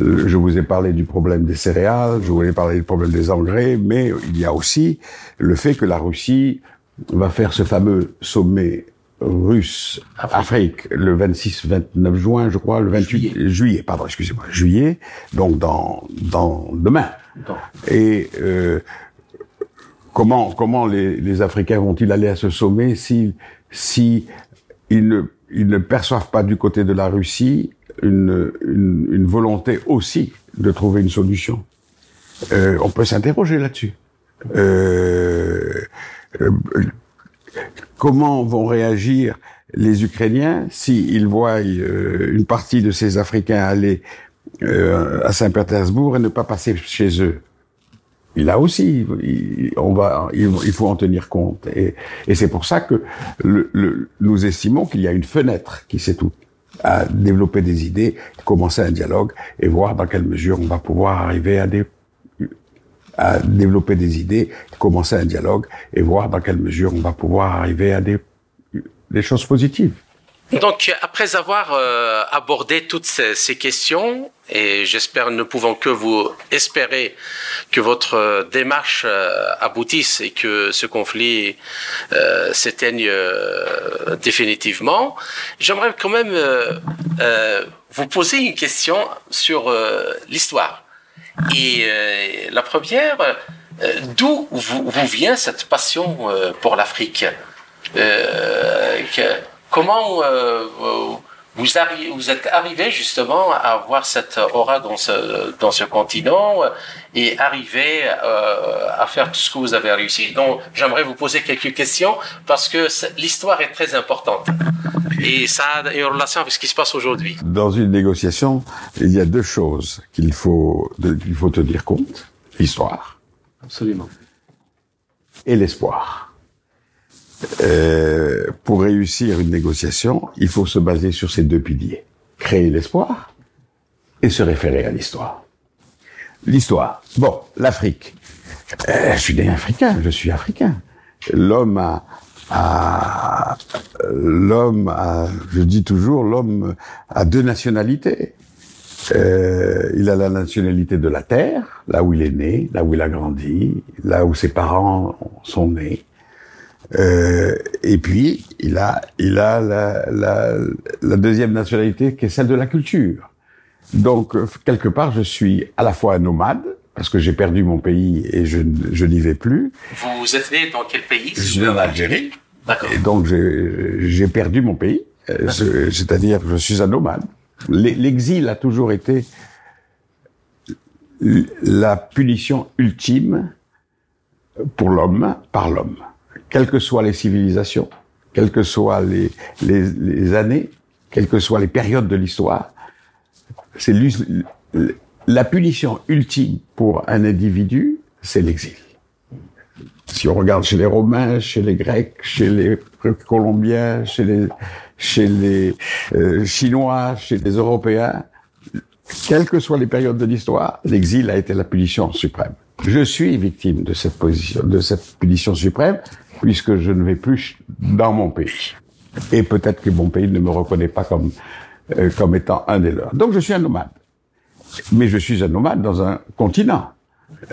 Euh, je vous ai parlé du problème des céréales, je vous ai parlé du problème des engrais, mais il y a aussi le fait que la Russie va faire ce fameux sommet russe Afrique, le 26-29 juin, je crois, le 28 juillet, pardon, excusez-moi, juillet, donc dans dans demain. Et euh, comment comment les, les Africains vont-ils aller à ce sommet si si ils ne ils ne perçoivent pas du côté de la Russie une, une, une volonté aussi de trouver une solution? Euh, on peut s'interroger là-dessus. Euh, euh, comment vont réagir les Ukrainiens s'ils voient euh, une partie de ces Africains aller euh, à Saint-Pétersbourg et ne pas passer chez eux là aussi, il, on va, il, faut en tenir compte. Et, c'est pour ça que nous estimons qu'il y a une fenêtre qui s'est tout à développer des idées, commencer un dialogue et voir dans quelle mesure on va pouvoir arriver à des à développer des idées, commencer un dialogue et voir dans quelle mesure on va pouvoir arriver à des, des choses positives. Donc, après avoir euh, abordé toutes ces, ces, questions, et j'espère, ne pouvons que vous espérer que votre euh, démarche euh, aboutisse et que ce conflit euh, s'éteigne euh, définitivement, j'aimerais quand même vous poser une question sur l'histoire. Et la première, d'où vous, vous, vient cette passion pour l'Afrique? Comment euh, vous, vous, êtes arrivé justement à avoir cette aura dans ce, dans ce continent et arriver euh, à faire tout ce que vous avez réussi? Donc, j'aimerais vous poser quelques questions parce que l'histoire est très importante et ça a une relation avec ce qui se passe aujourd'hui. Dans une négociation, il y a deux choses qu'il faut, qu'il faut tenir compte l'histoire. Absolument. Et l'espoir. Euh, pour réussir une négociation, il faut se baser sur ces deux piliers. Créer l'espoir et se référer à l'histoire. L'histoire. Bon, l'Afrique. Euh, je suis né africain, je suis africain. L'homme a, l'homme a, je dis toujours, l'homme a deux nationalités. Euh, il a la nationalité de la terre, là où il est né, là où il a grandi, là où ses parents sont nés. Euh, et puis, il a, il a la, la, la, deuxième nationalité qui est celle de la culture. Donc, quelque part, je suis à la fois un nomade, parce que j'ai perdu mon pays et je, je n'y vais plus. Vous êtes né dans quel pays Je suis né en Algérie. D'accord. Et donc, j'ai perdu mon pays. Euh, c'est-à-dire que je suis un nomade. L'exil a toujours été la punition ultime pour l'homme par l'homme quelles que soient les civilisations, quelles que soient les, les, les années, quelles que soient les périodes de l'histoire, c'est la punition ultime pour un individu, c'est l'exil. Si on regarde chez les Romains, chez les Grecs, chez les Colombiens, chez les, chez les euh, Chinois, chez les Européens, quelles que soient les périodes de l'histoire, l'exil a été la punition suprême. Je suis victime de cette position, de cette punition suprême, puisque je ne vais plus dans mon pays. Et peut-être que mon pays ne me reconnaît pas comme, euh, comme étant un des leurs. Donc je suis un nomade. Mais je suis un nomade dans un continent.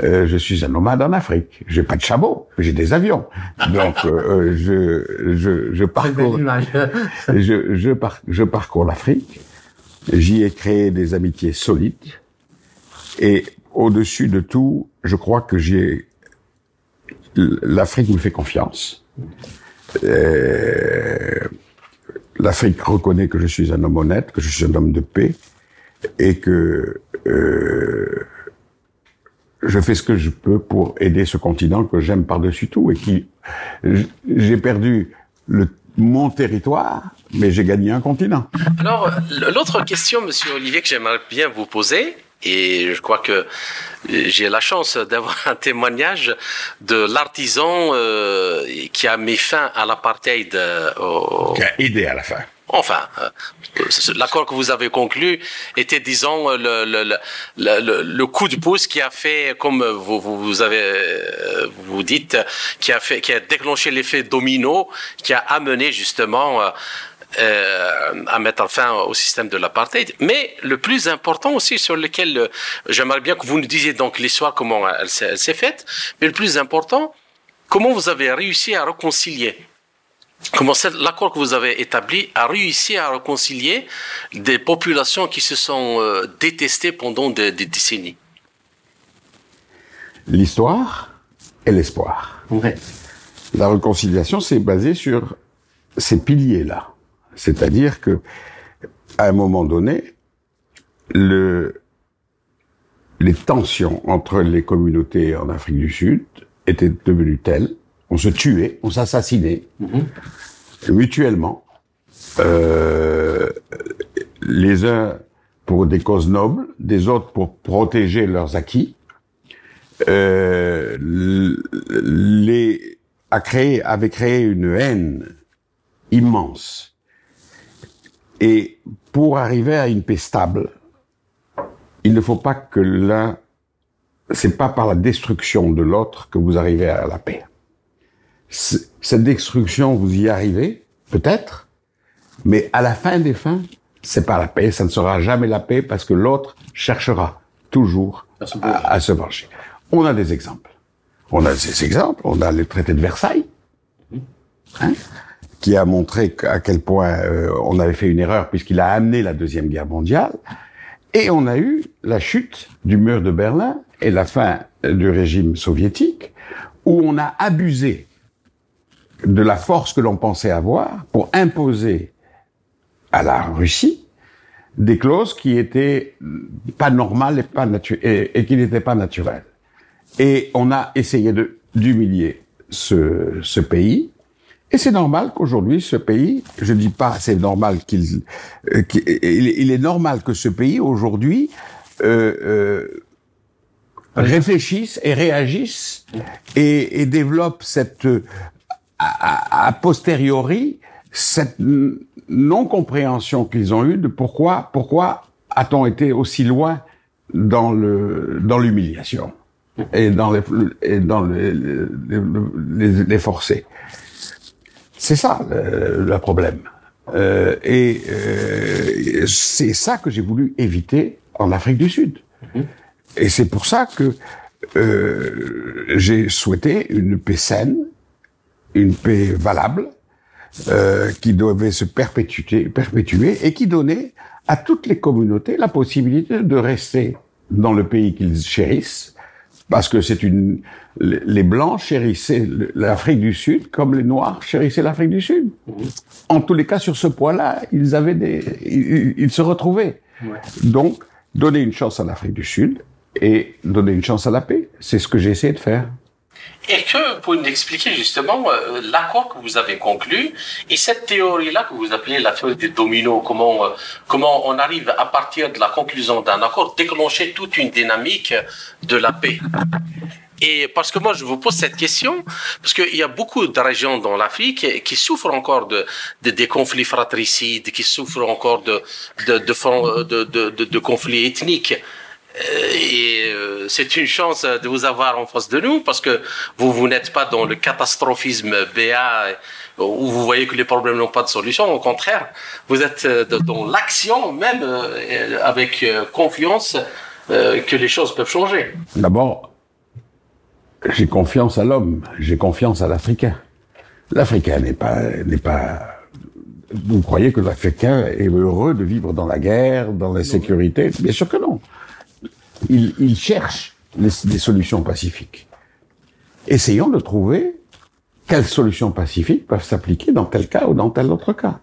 Euh, je suis un nomade en Afrique. J'ai pas de chameau, j'ai des avions. Donc euh, euh je, je, je parcours, je, je, je parcours l'Afrique. J'y ai créé des amitiés solides. Et au-dessus de tout, je crois que j'ai l'Afrique me fait confiance. Euh, L'Afrique reconnaît que je suis un homme honnête, que je suis un homme de paix, et que euh, je fais ce que je peux pour aider ce continent que j'aime par-dessus tout et qui j'ai perdu le, mon territoire, mais j'ai gagné un continent. Alors, l'autre question, Monsieur Olivier, que j'aimerais bien vous poser, et je crois que j'ai la chance d'avoir un témoignage de l'artisan euh, qui a mis fin à l'apartheid. Euh, qui a aidé à la fin. Enfin, euh, l'accord que vous avez conclu était, disons, le, le, le, le, coup de pouce qui a fait, comme vous, vous avez, vous dites, qui a fait, qui a déclenché l'effet domino, qui a amené justement euh, à mettre fin au système de l'apartheid. Mais le plus important aussi sur lequel euh, j'aimerais bien que vous nous disiez donc l'histoire, comment elle, s'est faite, mais le plus important, comment vous avez réussi à réconcilier? Comment l'accord que vous avez établi a réussi à réconcilier des populations qui se sont euh, détestées pendant des, des décennies? L'histoire et l'espoir. Ouais. La réconciliation, c'est basé sur ces piliers-là. C'est-à-dire que, à un moment donné, le, les tensions entre les communautés en Afrique du Sud étaient devenues telles, on se tuait, on s'assassinait mm-hmm. mutuellement, euh, les uns pour des causes nobles, des autres pour protéger leurs acquis, euh, les, a créé, avait créé une haine immense. Et pour arriver à une paix stable, il ne faut pas que l'un, c'est pas par la destruction de l'autre que vous arrivez à la paix. Cette destruction, vous y arrivez, peut-être, mais à la fin des fins, c'est pas la paix, ça ne sera jamais la paix parce que l'autre cherchera toujours à, se venger. On a des exemples. On a ces exemples. On a le traité de Versailles, hein, qui a montré à quel point euh, on avait fait une erreur puisqu'il a amené la deuxième guerre mondiale. Et on a eu la chute du mur de Berlin et la fin du régime soviétique, où on a abusé de la force que l'on pensait avoir pour imposer à la Russie des clauses qui étaient pas normales et qui n'étaient pas naturelles. Et on a essayé d'humilier ce, ce pays. Et c'est normal qu'aujourd'hui, ce pays, je dis pas c'est normal qu'il, euh, il, est normal que ce pays aujourd'hui euh, euh, réfléchisse et réagisse et, développe cette a, posteriori cette non-compréhension qu'ils ont eue de pourquoi, pourquoi a-t-on été aussi loin dans le dans l'humiliation et dans les et dans les, les, les, forcer. C'est ça le, problème. Euh, et euh, c'est ça que j'ai voulu éviter en Afrique du Sud. Et c'est pour ça que euh, j'ai souhaité une paix saine, une paix valable, euh, qui devait se perpétuer, perpétuer et qui donnait à toutes les communautés la possibilité de rester dans le pays qu'ils chérissent, parce que c'est une les blancs chérissaient l'Afrique du Sud comme les noirs chérissaient l'Afrique du Sud. En tous les cas, sur ce point-là, ils avaient des ils, se retrouvaient. Donc, donner une chance à l'Afrique du Sud et donner une chance à la paix, c'est ce que j'ai essayé de faire. Et que pour nous expliquer justement euh, l'accord que vous avez conclu et cette théorie-là que vous appelez la théorie des dominos, comment euh, comment on arrive à partir de la conclusion d'un accord déclencher toute une dynamique de la paix? Et parce que moi, je vous pose cette question, parce qu'il y a beaucoup de régions dans l'Afrique qui souffrent encore de, de, des conflits fratricides, qui souffrent encore de, de, de, de, de, de conflits ethniques. Euh, et euh, c'est une chance de vous avoir en face de nous parce que vous, vous n'êtes pas dans le catastrophisme BA où vous voyez que les problèmes n'ont pas de solution. Au contraire, vous êtes euh, dans l'action même avec confiance que les choses peuvent changer. D'abord, j'ai confiance à l'homme, j'ai confiance à l'Africain. L'Africain n'est pas, n'est pas vous croyez que l'Africain est heureux de vivre dans la guerre, dans la sécurité Bien sûr que non il, il cherche les, solutions pacifiques. Essayons de trouver quelles solutions pacifiques peuvent s'appliquer dans tel cas ou dans tel autre cas.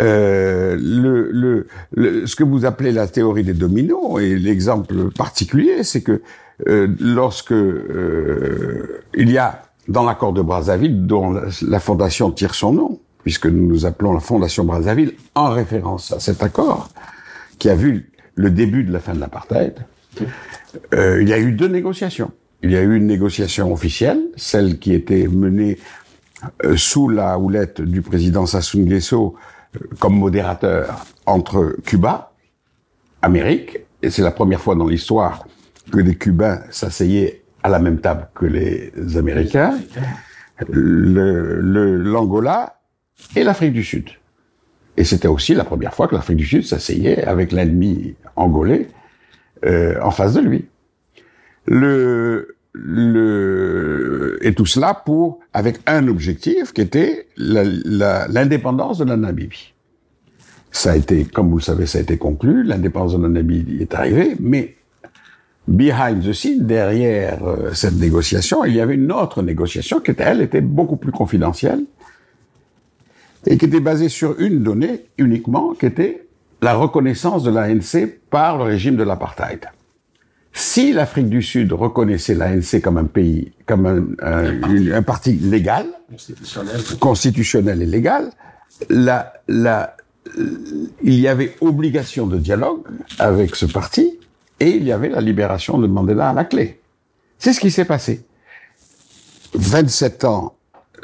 Euh, le, le, ce que vous appelez la théorie des dominos et l'exemple particulier, c'est que euh, lorsque euh, il y a dans l'accord de Brazzaville, dont la, la, fondation tire son nom, puisque nous nous appelons la fondation Brazzaville en référence à cet accord, qui a vu le début de la fin de l'apartheid, euh, il y a eu deux négociations. Il y a eu une négociation officielle, celle qui était menée euh, sous la houlette du président Sassou Nguesso euh, comme modérateur entre Cuba, Amérique, et c'est la première fois dans l'histoire que les Cubains s'asseyaient à la même table que les Américains, l'Angola le, et l'Afrique du Sud. Et c'était aussi la première fois que l'Afrique du Sud s'asseyait avec l'ennemi angolais euh, en face de lui. Le, le, et tout cela pour, avec un objectif qui était l'indépendance de la Namibie. Ça a été, comme vous le savez, ça a été conclu, l'indépendance de la Namibie est arrivée, mais behind the scene, derrière euh, cette négociation, il y avait une autre négociation qui, elle, était beaucoup plus confidentielle et qui était basée sur une donnée uniquement, qui était la reconnaissance de l'ANC par le régime de l'apartheid. Si l'Afrique du Sud reconnaissait l'ANC comme un pays, comme un, parti légal, constitutionnel. et légal, la, la, il y avait obligation de dialogue avec ce parti et il y avait la libération de Mandela à la clé. C'est ce qui s'est passé. 27 ans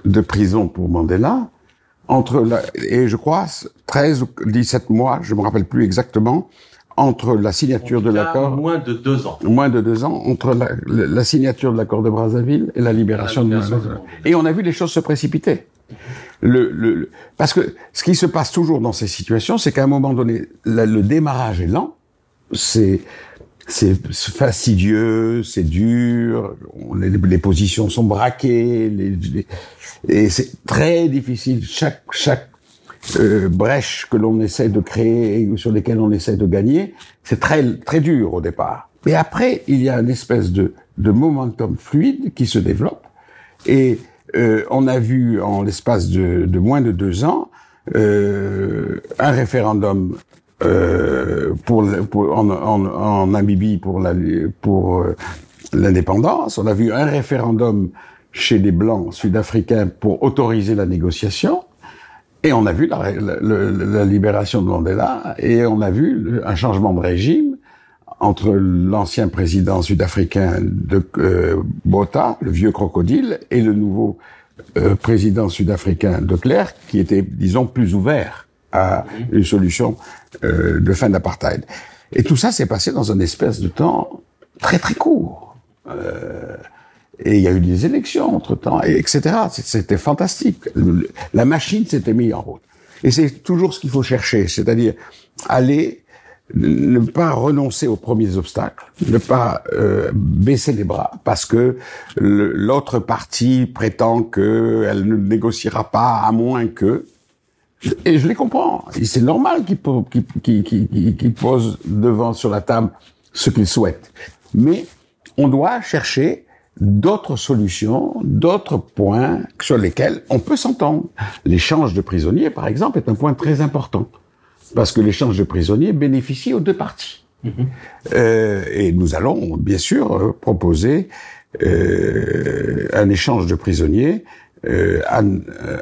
de prison pour Mandela, entre la, et je crois 13 ou 17 mois, je me rappelle plus exactement, entre la signature de l'accord. Moins de deux ans. Moins de deux ans, entre la, la signature de l'accord de Brazzaville et la libération, de Mandela. Et on a vu les choses se précipiter. Le, le, parce que ce qui se passe toujours dans ces situations, c'est qu'à un moment donné, le démarrage est lent, c'est c'est fastidieux, c'est dur, les, positions sont braquées, et c'est très difficile. Chaque chaque euh, brèche que l'on essaie de créer et sur lesquelles on essaie de gagner, c'est très très dur au départ. Mais après, il y a une espèce de de momentum fluide qui se développe et euh, on a vu en l'espace de, de, moins de deux ans euh, un référendum euh, pour, pour en, en, en, Namibie pour la pour euh, l'indépendance. On a vu un référendum chez les blancs sud-africains pour autoriser la négociation. Et on a vu la, la, la, libération de Mandela et on a vu un changement de régime entre l'ancien président sud-africain de euh, Botha, le vieux crocodile, et le nouveau euh, président sud-africain de Klerk, qui était, disons, plus ouvert à une solution euh, de fin d'apartheid. Et tout ça s'est passé dans un espèce de temps très très court. Euh, et il y a eu des élections entre-temps, et etc. C'était fantastique. La machine s'était mise en route. Et c'est toujours ce qu'il faut chercher, c'est-à-dire aller ne pas renoncer aux premiers obstacles, ne pas euh, baisser les bras, parce que l'autre partie prétend qu'elle ne négociera pas à moins que, et je les comprends. C'est normal qu'ils qu qu qu posent devant sur la table ce qu'ils souhaitent. Mais on doit chercher d'autres solutions, d'autres points sur lesquels on peut s'entendre. L'échange de prisonniers, par exemple, est un point très important. Parce que l'échange de prisonniers bénéficie aux deux parties. Mm-hmm. euh, et nous allons, bien sûr, proposer euh, un échange de prisonniers euh, à,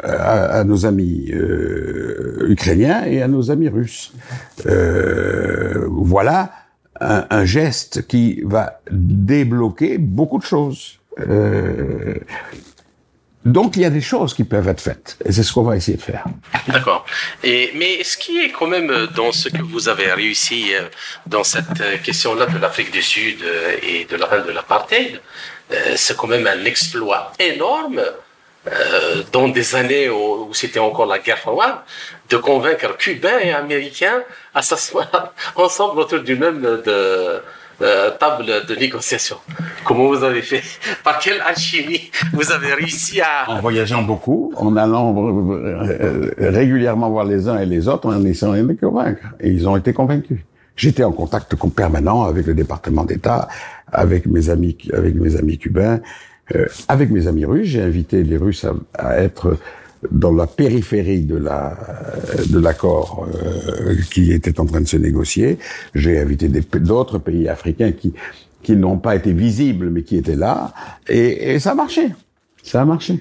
à, à, nos amis euh, ukrainiens et à nos amis russes. Euh, voilà un, un, geste qui va débloquer beaucoup de choses. Euh, donc il y a des choses qui peuvent être faites et c'est ce qu'on va essayer de faire. D'accord. Mais ce qui est quand même dans ce que vous avez réussi dans cette question-là de l'Afrique du Sud et de la fin de l'apartheid, c'est quand même un exploit énorme euh, dans des années où, où c'était encore la guerre froide, de convaincre Cubains et Américains à s'asseoir ensemble autour d'une même de, de, table de négociation. Comment vous avez fait? Par quelle alchimie vous avez réussi à... En voyageant beaucoup, en allant euh, régulièrement voir les uns et les autres, en essayant de les convaincre. Et ils ont été convaincus. J'étais en contact permanent avec le département d'État, avec mes amis, avec mes amis cubains, euh, avec mes amis russes, j'ai invité les Russes à, à, être dans la périphérie de la de l'accord euh, qui était en train de se négocier. J'ai invité d'autres pays africains qui qui n'ont pas été visibles mais qui étaient là et, et ça a marché. Ça a marché.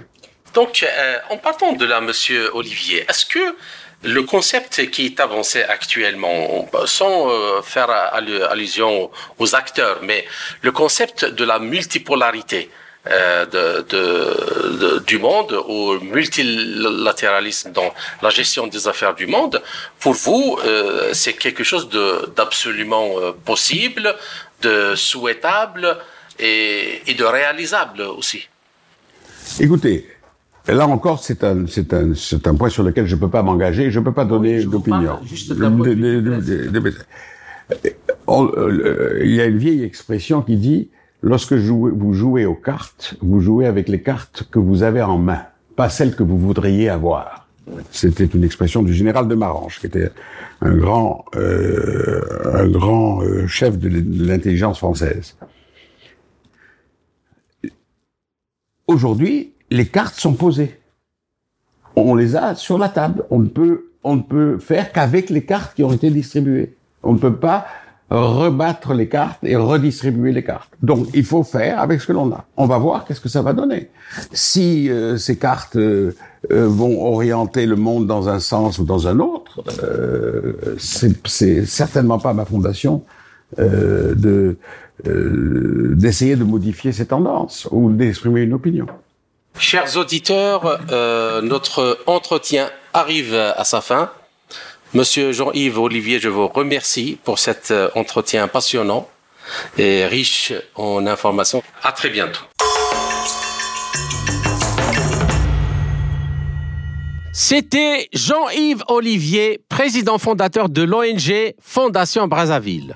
Donc, euh, en partant de là, Monsieur Olivier, est-ce que le concept qui est avancé actuellement, sans euh, faire allusion aux acteurs, mais le concept de la multipolarité, de, de, de, du monde, au multilatéralisme dans la gestion des affaires du monde, pour vous, euh, c'est quelque chose d'absolument euh, possible, de souhaitable et, et, de réalisable aussi. Écoutez, là encore, c'est un, c'est un, c'est un point sur lequel je peux pas m'engager, je peux pas donner d'opinion. Il y a une vieille expression qui dit Lorsque vous jouez aux cartes, vous jouez avec les cartes que vous avez en main, pas celles que vous voudriez avoir. C'était une expression du général de Marange, qui était un grand, euh, un grand euh, chef de l'intelligence française. Aujourd'hui, les cartes sont posées. On les a sur la table. On ne peut, on ne peut faire qu'avec les cartes qui ont été distribuées. On ne peut pas rebattre les cartes et redistribuer les cartes. Donc il faut faire avec ce que l'on a. On va voir qu'est-ce que ça va donner. Si euh, ces cartes euh, euh, vont orienter le monde dans un sens ou dans un autre, c'est certainement pas ma fondation de d'essayer de modifier ces tendances ou d'exprimer une opinion. Chers auditeurs, euh, notre entretien arrive à sa fin. Monsieur Jean-Yves Olivier, je vous remercie pour cet euh, entretien passionnant et riche en informations. À très bientôt. C'était Jean-Yves Olivier, président fondateur de l'ONG Fondation Brazzaville.